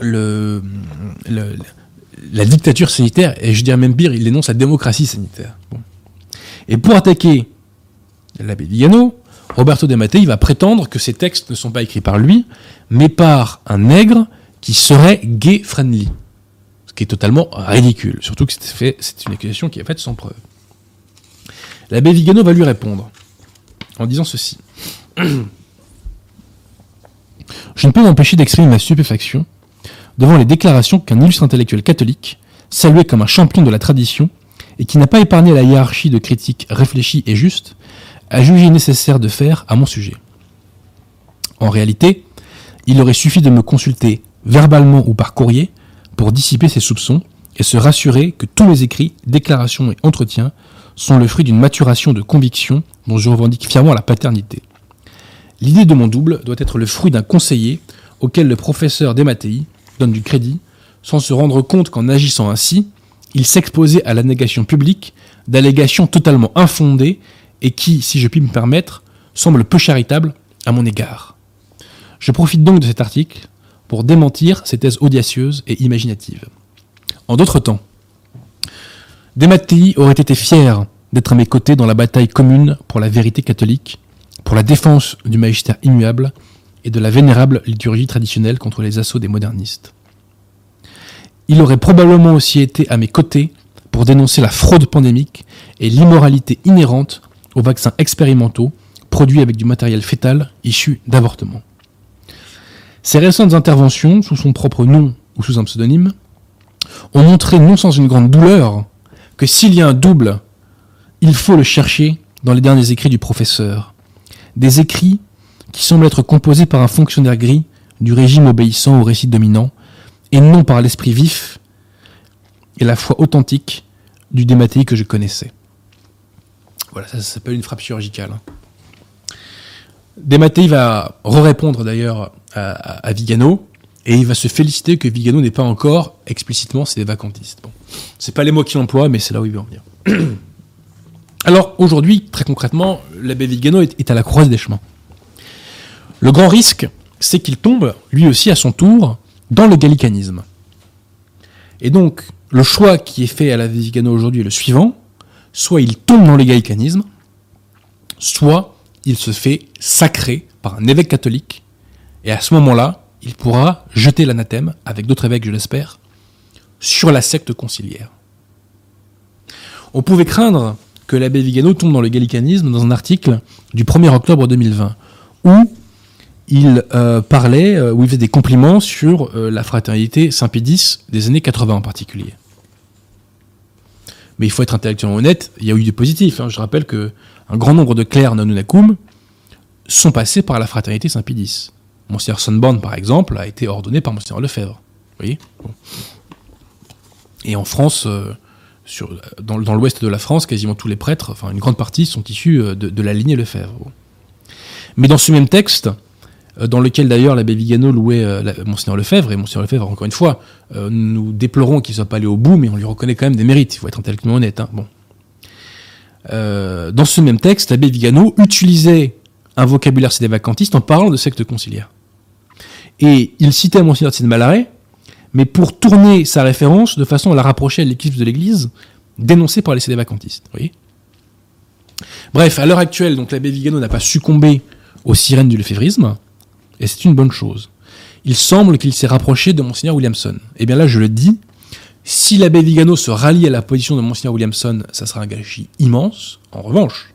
la dictature sanitaire, et je dirais même pire, il dénonce la démocratie sanitaire. Et pour attaquer l'abbé Vigano, Roberto De Mattei va prétendre que ces textes ne sont pas écrits par lui, mais par un nègre qui serait gay-friendly. Ce qui est totalement ridicule, surtout que c'est une accusation qui est faite sans preuve. L'abbé Vigano va lui répondre en disant ceci. Je ne peux m'empêcher d'exprimer ma stupéfaction devant les déclarations qu'un illustre intellectuel catholique, salué comme un champion de la tradition, et qui n'a pas épargné la hiérarchie de critiques réfléchies et justes, a jugé nécessaire de faire à mon sujet. En réalité, il aurait suffi de me consulter verbalement ou par courrier pour dissiper ses soupçons et se rassurer que tous mes écrits, déclarations et entretiens sont le fruit d'une maturation de conviction dont je revendique fièrement la paternité. L'idée de mon double doit être le fruit d'un conseiller auquel le professeur Desmattei donne du crédit, sans se rendre compte qu'en agissant ainsi, il s'exposait à la négation publique d'allégations totalement infondées et qui, si je puis me permettre, semble peu charitable à mon égard. Je profite donc de cet article pour démentir ces thèses audacieuses et imaginatives. En d'autres temps, Desmattei aurait été fier d'être à mes côtés dans la bataille commune pour la vérité catholique, pour la défense du magistère immuable et de la vénérable liturgie traditionnelle contre les assauts des modernistes. Il aurait probablement aussi été à mes côtés pour dénoncer la fraude pandémique et l'immoralité inhérente aux vaccins expérimentaux produits avec du matériel fœtal issu d'avortements. Ses récentes interventions, sous son propre nom ou sous un pseudonyme, ont montré non sans une grande douleur que s'il y a un double, il faut le chercher dans les derniers écrits du professeur. Des écrits qui semblent être composés par un fonctionnaire gris du régime obéissant au récit dominant, et non par l'esprit vif et la foi authentique du Dématéi que je connaissais. Voilà, ça, s'appelle une frappe chirurgicale. Dématéi va re-répondre d'ailleurs à, Vigano, et il va se féliciter que Vigano n'est pas encore explicitement c'est des vacantistes. Bon. C'est pas les mots qu'il emploie, mais c'est là où il veut en venir. Alors aujourd'hui, très concrètement, l'abbé Vigano est, à la croise des chemins. Le grand risque, c'est qu'il tombe, lui aussi à son tour, dans le gallicanisme. Et donc, le choix qui est fait à l'abbé Vigano aujourd'hui est le suivant soit il tombe dans le gallicanisme, soit il se fait sacrer par un évêque catholique, et à ce moment-là, il pourra jeter l'anathème, avec d'autres évêques, je l'espère, sur la secte conciliaire. On pouvait craindre que l'abbé Vigano tombe dans le gallicanisme dans un article du 1er octobre 2020, où il euh, parlait, euh, où il faisait des compliments sur euh, la fraternité Saint-Pédis des années 80 en particulier. Mais il faut être intellectuellement honnête, il y a eu du positif. Hein. Je rappelle que un grand nombre de clercs nanunakum sont passés par la fraternité Saint-Pédis. Monseigneur Sunborn, par exemple, a été ordonné par Monseigneur Lefebvre. Vous voyez? Et en France, dans, l'ouest de la France, quasiment tous les prêtres, enfin une grande partie, sont issus euh, de, la lignée Lefebvre. Mais dans ce même texte, euh, dans lequel d'ailleurs l'abbé Vigano louait euh, Monseigneur Lefebvre, et Monseigneur Lefebvre, encore une fois, nous déplorons qu'il ne soit pas allé au bout, mais on lui reconnaît quand même des mérites, il faut être intellectuellement honnête. Hein. Bon. dans ce même texte, l'abbé Vigano utilisait un vocabulaire sédévacantiste en parlant de secte conciliaire. Et il citait Monseigneur de Malaret, mais pour tourner sa référence de façon à la rapprocher à l'éclipse de l'Église, dénoncée par les sédévacantistes. Bref, à l'heure actuelle, l'abbé Vigano n'a pas succombé aux sirènes du lefévrisme, et c'est une bonne chose. Il semble qu'il s'est rapproché de Monseigneur Williamson. Et eh bien là, je le dis, si l'abbé Vigano se rallie à la position de Monseigneur Williamson, ça sera un gâchis immense. En revanche,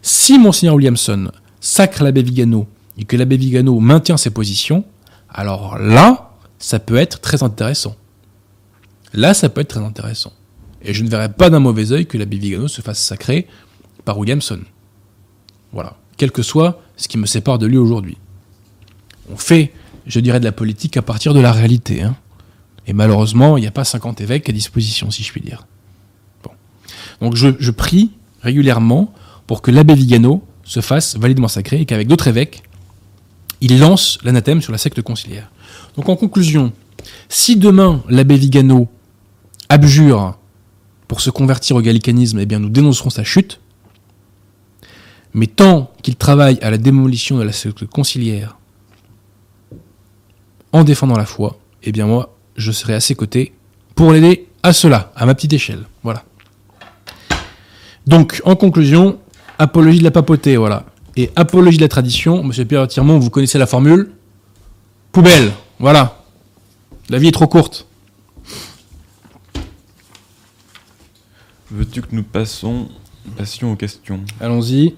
si Monseigneur Williamson sacre l'abbé Vigano et que l'abbé Vigano maintient ses positions, alors là, ça peut être très intéressant. Là, ça peut être très intéressant. Et je ne verrais pas d'un mauvais oeil que l'abbé Vigano se fasse sacrer par Williamson. Voilà. Quel que soit ce qui me sépare de lui aujourd'hui. On fait, je dirais, de la politique à partir de la réalité. Hein. Et malheureusement, il n'y a pas 50 évêques à disposition, si je puis dire. Donc je, je prie régulièrement pour que l'abbé Vigano se fasse validement sacré et qu'avec d'autres évêques, il lance l'anathème sur la secte conciliaire. Donc en conclusion, si demain l'abbé Vigano abjure pour se convertir au gallicanisme, eh bien nous dénoncerons sa chute. Mais tant qu'il travaille à la démolition de la secte conciliaire en défendant la foi, eh bien moi, je serai à ses côtés pour l'aider à cela, à ma petite échelle. Voilà. Donc, en conclusion, apologie de la papauté, voilà. Et apologie de la tradition, monsieur Pierre Tirmont, vous connaissez la formule Poubelle voilà. La vie est trop courte. Veux-tu que nous passons, passions aux questions? Allons-y.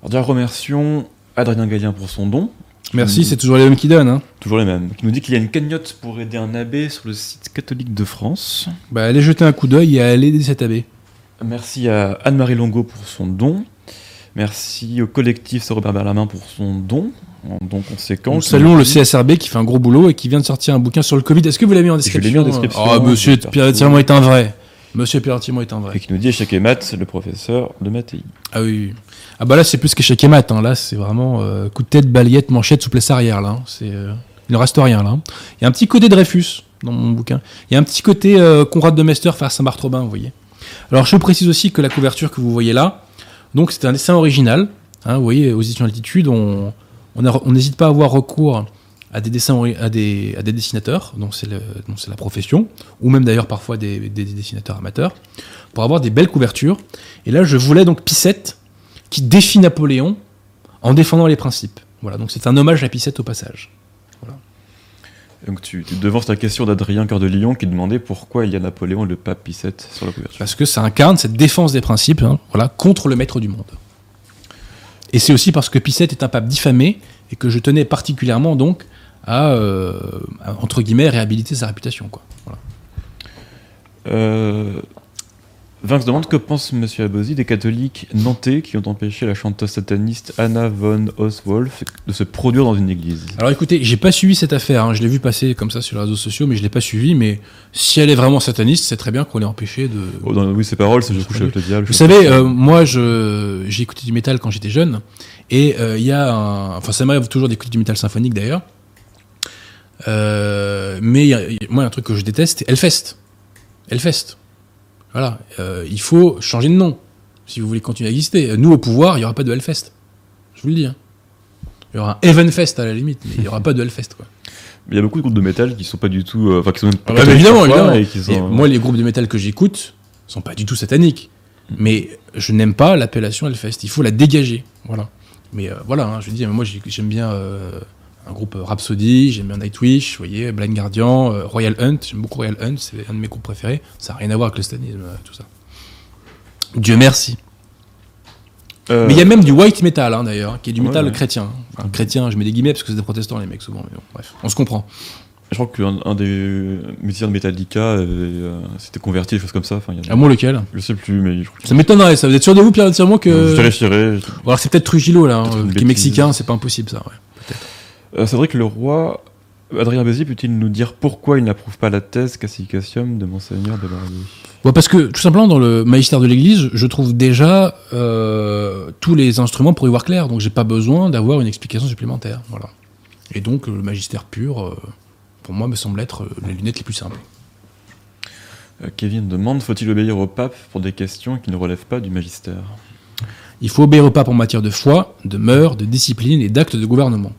Alors déjà, remercions Adrien Gallien pour son don. Merci, c'est toujours les mêmes qui donnent. Hein. Toujours les mêmes. Qui nous dit qu'il y a une cagnotte pour aider un abbé sur le site catholique de France. Bah, allez jeter un coup d'œil et allez aider cet abbé. Merci à Anne-Marie Longo pour son don. Merci au collectif Sœur Robert Berlamin pour son don donc conséquent. Nous saluons le CSRB qui fait un gros boulot et qui vient de sortir un bouquin sur le Covid. Est-ce que vous l'avez mis en description Je l'ai mis en description. Oh, monsieur Pierre est un vrai. Monsieur Pierre est un vrai. Et qui nous dit échec et maths, le professeur de Mattei. Ah oui. Ah bah là, c'est plus qu'échec et maths. Hein. Là, c'est vraiment euh, coup de tête, balayette, manchette, souplesse arrière. Là. Hein. C'est, euh, il ne reste rien. là. Il y a un petit côté Dreyfus dans mon bouquin. Il y a un petit côté euh, Conrad de Mester face Saint-Barthélemy, vous voyez. Alors, je précise aussi que la couverture que vous voyez là, donc c'est un dessin original. Hein, vous voyez, aux éditions Altitude, on, on n'hésite pas à avoir recours à des dessins à des, à des dessinateurs, donc c'est la profession, ou même d'ailleurs parfois des, dessinateurs amateurs, pour avoir des belles couvertures. Et là, je voulais donc Pissette qui défie Napoléon en défendant les principes. Voilà, donc c'est un hommage à Pissette au passage. Donc tu, tu devances la question d'Adrien Cœur de Lion qui demandait pourquoi il y a Napoléon et le pape Pissette sur la couverture. Parce que ça incarne cette défense des principes, hein, voilà, contre le maître du monde. Et c'est aussi parce que Pie est un pape diffamé et que je tenais particulièrement donc à, euh, à, entre guillemets réhabiliter sa réputation. Quoi. Voilà. Euh, demande que pense M. Abosi des catholiques nantais qui ont empêché la chanteuse sataniste Anna von Oswolf de se produire dans une église? Alors écoutez, j'ai pas suivi cette affaire, hein. je l'ai vu passer comme ça sur les réseaux sociaux, mais je l'ai pas suivi. Mais si elle est vraiment sataniste, c'est très bien qu'on l'ait empêché de. Oh, dans, oui, ses paroles, c'est je couche avec le diable. Vous savez, euh, moi, j'ai écouté du métal quand j'étais jeune, et il euh, y a, un... enfin, ça m'arrive toujours d'écouter du métal symphonique d'ailleurs. Euh, mais y a, y a, moi, un truc que je déteste, c'est Hellfest. Hellfest. Voilà, euh, il faut changer de nom si vous voulez continuer à exister. Nous, au pouvoir, il n'y aura pas de Hellfest. Je vous le dis. Hein. Il y aura un Evenfest à la limite, mais il n'y aura pas de Hellfest. Quoi. Il y a beaucoup de groupes de métal qui sont pas du tout. Enfin, euh, qui sont même ah bah, évidemment, évidemment. Et qui sont, et moi, les groupes de métal que j'écoute sont pas du tout sataniques. Mm. Mais je n'aime pas l'appellation Hellfest. Il faut la dégager. Voilà. Mais euh, voilà, hein, je dis, moi, j'aime bien un groupe Rhapsody, j'aime bien Nightwish, vous voyez, Blind Guardian, euh, Royal Hunt, j'aime beaucoup Royal Hunt, c'est un de mes groupes préférés. Ça n'a rien à voir avec le stanisme, euh, tout ça. Dieu merci. Euh... Mais il y a même du white metal, hein, d'ailleurs, qui est du ouais, ouais. chrétien. Enfin, chrétien, je mets des guillemets parce que c'est des protestants, les mecs, souvent. Mais bon, bref, on se comprend. Je crois qu'un un des musiciens de Metallica euh, s'était converti, des choses comme ça. Enfin, y a... Ah, moi, lequel? Je sais plus, mais. Je crois ça m'étonnerait, ça. Vous êtes sûr de vous, Pierre Tirement, que. Je vérifierai. Alors, c'est peut-être Trujillo, là, hein, qui est mexicain, c'est pas impossible, ça, ouais. Peut-être. Euh, c'est vrai que le roi Adrien Bézi peut-il nous dire pourquoi il n'approuve pas la thèse Cassicacium de Monseigneur de bon, Parce que, tout simplement, dans le magistère de l'Église, je trouve déjà euh, tous les instruments pour y voir clair, donc j'ai pas besoin d'avoir une explication supplémentaire. Voilà. Et donc, le magistère pur, euh, pour moi, me semble être les lunettes les plus simples. Kevin demande faut-il obéir au pape pour des questions qui ne relèvent pas du magistère? Il faut obéir au pape en matière de foi, de mœurs, de discipline et d'actes de gouvernement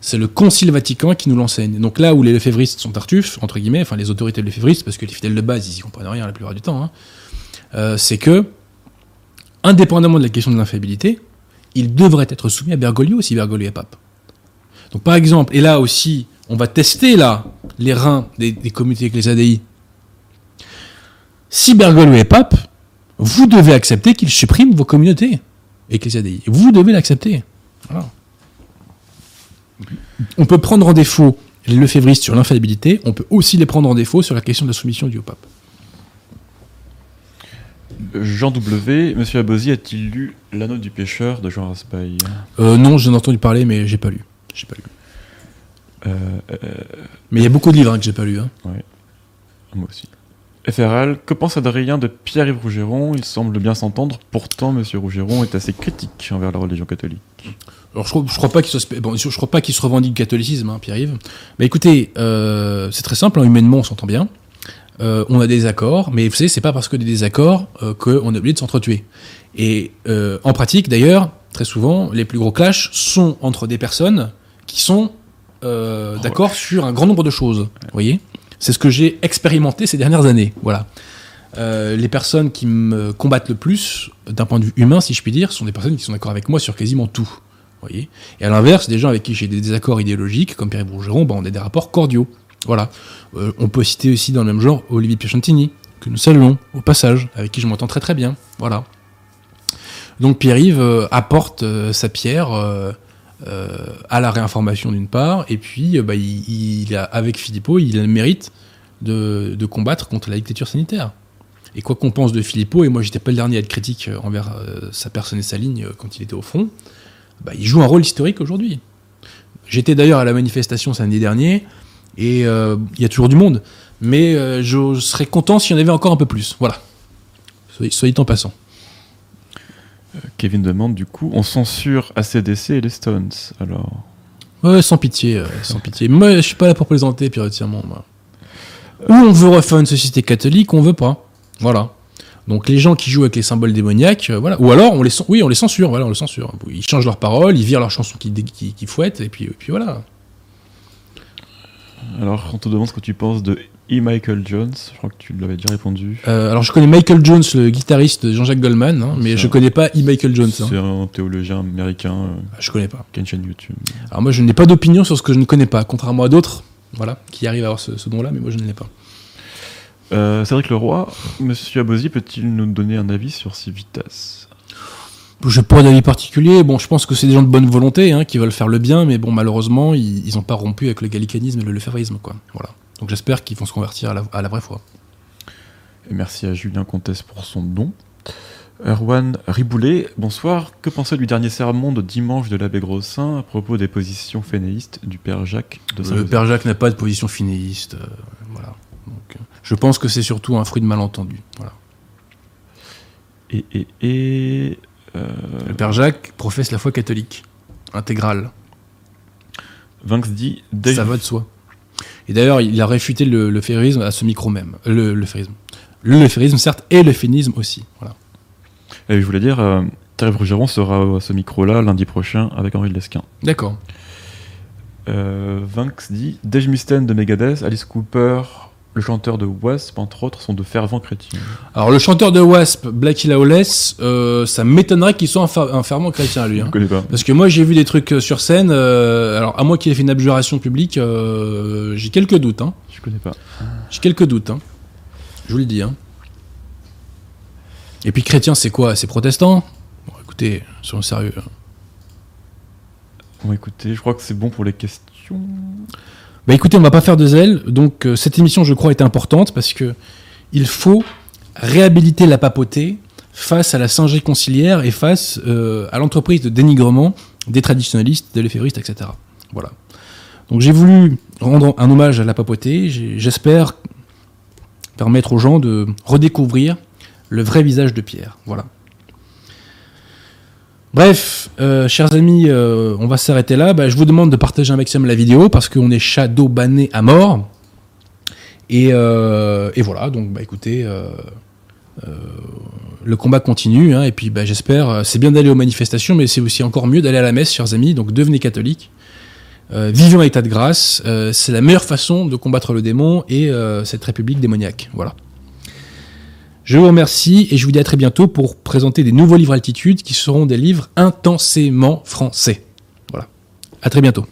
c'est le Concile Vatican qui nous l'enseigne. Donc là où les lefévristes sont tartuffes, entre guillemets, enfin les autorités lefévristes, parce que les fidèles de base, ils y comprennent rien la plupart du temps, hein, euh, c'est que, indépendamment de la question de l'infaillibilité, il devrait être soumis à Bergoglio si Bergoglio est pape. Donc par exemple, et là aussi, on va tester là les reins des, des communautés ecclésiadei. Si Bergoglio est pape, vous devez accepter qu'il supprime vos communautés ecclésiadei. Vous devez l'accepter. On peut prendre en défaut les lefévristes sur l'infaillibilité, on peut aussi les prendre en défaut sur la question de la soumission du pape. Jean W, Monsieur Abosi a-t-il lu L'anneau du pêcheur de Jean Raspail? Euh, Non, j'en ai entendu parler, mais j'ai pas lu. J'ai pas lu. Euh, euh, mais il y a beaucoup de livres hein, que j'ai pas lu. Hein. Ouais. Moi aussi. FRL, que pense Adrien de Pierre-Yves Rougeron? Il semble bien s'entendre, pourtant Monsieur Rougeron est assez critique envers la religion catholique. Alors je je crois pas qu'il se revendique catholicisme, hein, Pierre-Yves. Mais écoutez, euh, c'est très simple, hein, humainement on s'entend bien. Euh, on a des accords, mais vous savez, c'est pas parce que des désaccords euh, qu'on est obligé de s'entretuer. Et euh, en pratique, d'ailleurs, très souvent, les plus gros clashs sont entre des personnes qui sont d'accord sur un grand nombre de choses. Vous voyez, c'est ce que j'ai expérimenté ces dernières années. Voilà. Les personnes qui me combattent le plus, d'un point de vue humain, si je puis dire, sont des personnes qui sont d'accord avec moi sur quasiment tout. Et à l'inverse, des gens avec qui j'ai des désaccords idéologiques, comme Pierre Bourgeron, bah, on a des rapports cordiaux. Voilà. Euh, on peut citer aussi dans le même genre Olivier Piachantini, que nous saluons au passage, avec qui je m'entends très très bien. Voilà. Donc Pierre-Yves euh, apporte euh, sa pierre à la réinformation d'une part, et puis bah, il, a, avec Philippot, il a le mérite de, de, combattre contre la dictature sanitaire. Et quoi qu'on pense de Philippot, et moi j'étais pas le dernier à être critique envers sa personne et sa ligne quand il était au front, bah, il joue un rôle historique aujourd'hui. J'étais d'ailleurs à la manifestation samedi dernier, et il euh, y a toujours du monde, mais euh, je, serais content s'il y en avait encore un peu plus. Voilà. Soyez, en passant. Euh, Kevin demande du coup, on censure ACDC et les Stones, alors Ouais, sans pitié, euh, sans pitié. Moi, je suis pas là pour plaisanter, puis entièrement. Moi. Ou on veut refaire une société catholique, on veut pas. Voilà. Donc les gens qui jouent avec les symboles démoniaques, euh, voilà. Ou alors on les, oui, on les censure, voilà, on les censure. Ils changent leurs paroles, ils virent leurs chansons qui, qui, qui fouettent, et puis, et puis voilà. Alors, on te demande ce que tu penses de E. Michael Jones. Je crois que tu l'avais déjà répondu. Euh, alors, je connais Michael Jones, le guitariste de Jean-Jacques Goldman, hein, mais je connais pas E. Michael Jones. C'est hein. un théologien américain. Euh, ah, je connais pas. Qui a une chaîne YouTube. Alors, moi, je n'ai pas d'opinion sur ce que je ne connais pas, contrairement à d'autres, voilà, qui arrivent à avoir ce, ce don-là, mais moi, je ne l'ai pas. Euh, Cédric Leroy, Monsieur Abosi peut-il nous donner un avis sur Civitas? Je pas d'avis particulier. Bon, je pense que c'est des gens de bonne volonté hein, qui veulent faire le bien, mais bon, malheureusement, ils n'ont pas rompu avec le gallicanisme et le quoi. Voilà. Donc j'espère qu'ils vont se convertir à la, vraie foi. Et merci à Julien Comtesse pour son don. Erwan Riboulet, bonsoir. Que pensez du dernier sermon de dimanche de l'abbé Grossin à propos des positions fénéistes du père Jacques de Le père Jacques n'a pas de position fénéiste. Euh, voilà. Donc, euh, je pense que c'est surtout un fruit de malentendu. Voilà. Et, et, et euh, Le père Jacques professe la foi catholique, intégrale. Vinx dit... Ça va de soi. Et d'ailleurs, il a réfuté le, le à ce micro même. Le, le férisme. Le férisme, certes, et le féminisme aussi. Voilà. Et je voulais dire, euh, Thierry Brugeron sera à ce micro-là lundi prochain avec Henri Lesquin. D'accord. Euh, Vinx dit Dej Mustaine de Megadeth, Alice Cooper, le chanteur de Wasp, entre autres, sont de fervents chrétiens. Alors, le chanteur de Wasp, Blackie Lawless, euh, ça m'étonnerait qu'il soit un, fervent chrétien, lui. Hein. Je connais pas. Parce que moi, j'ai vu des trucs euh, sur scène. Euh, alors, à moi qui ai fait une abjuration publique, euh, j'ai quelques doutes. Hein. Je connais pas. J'ai quelques doutes. Hein. Je vous le dis. Hein. Et puis, chrétien, c'est quoi? C'est protestant? Bon, écoutez, soyons sérieux. Bon, écoutez, je crois que c'est bon pour les questions. Bah écoutez, on va pas faire de zèle. Donc euh, cette émission, je crois, est importante parce que il faut réhabiliter la papauté face à la singerie conciliaire et face euh, à l'entreprise de dénigrement des traditionnalistes, des lefévristes, etc. Voilà. Donc j'ai voulu rendre un hommage à la papauté. J'espère permettre aux gens de redécouvrir le vrai visage de Pierre. Voilà. Bref, euh, chers amis, euh, on va s'arrêter là. Bah, je vous demande de partager un maximum la vidéo parce qu'on est shadow banné à mort. Et, euh, voilà, donc bah, écoutez, le combat continue. Hein, et puis bah, j'espère, c'est bien d'aller aux manifestations, mais c'est aussi encore mieux d'aller à la messe, chers amis. Donc devenez catholiques. vivons à état de grâce. c'est la meilleure façon de combattre le démon et cette république démoniaque. Voilà. Je vous remercie et je vous dis à très bientôt pour présenter des nouveaux livres Altitude qui seront des livres intensément français. Voilà. À très bientôt.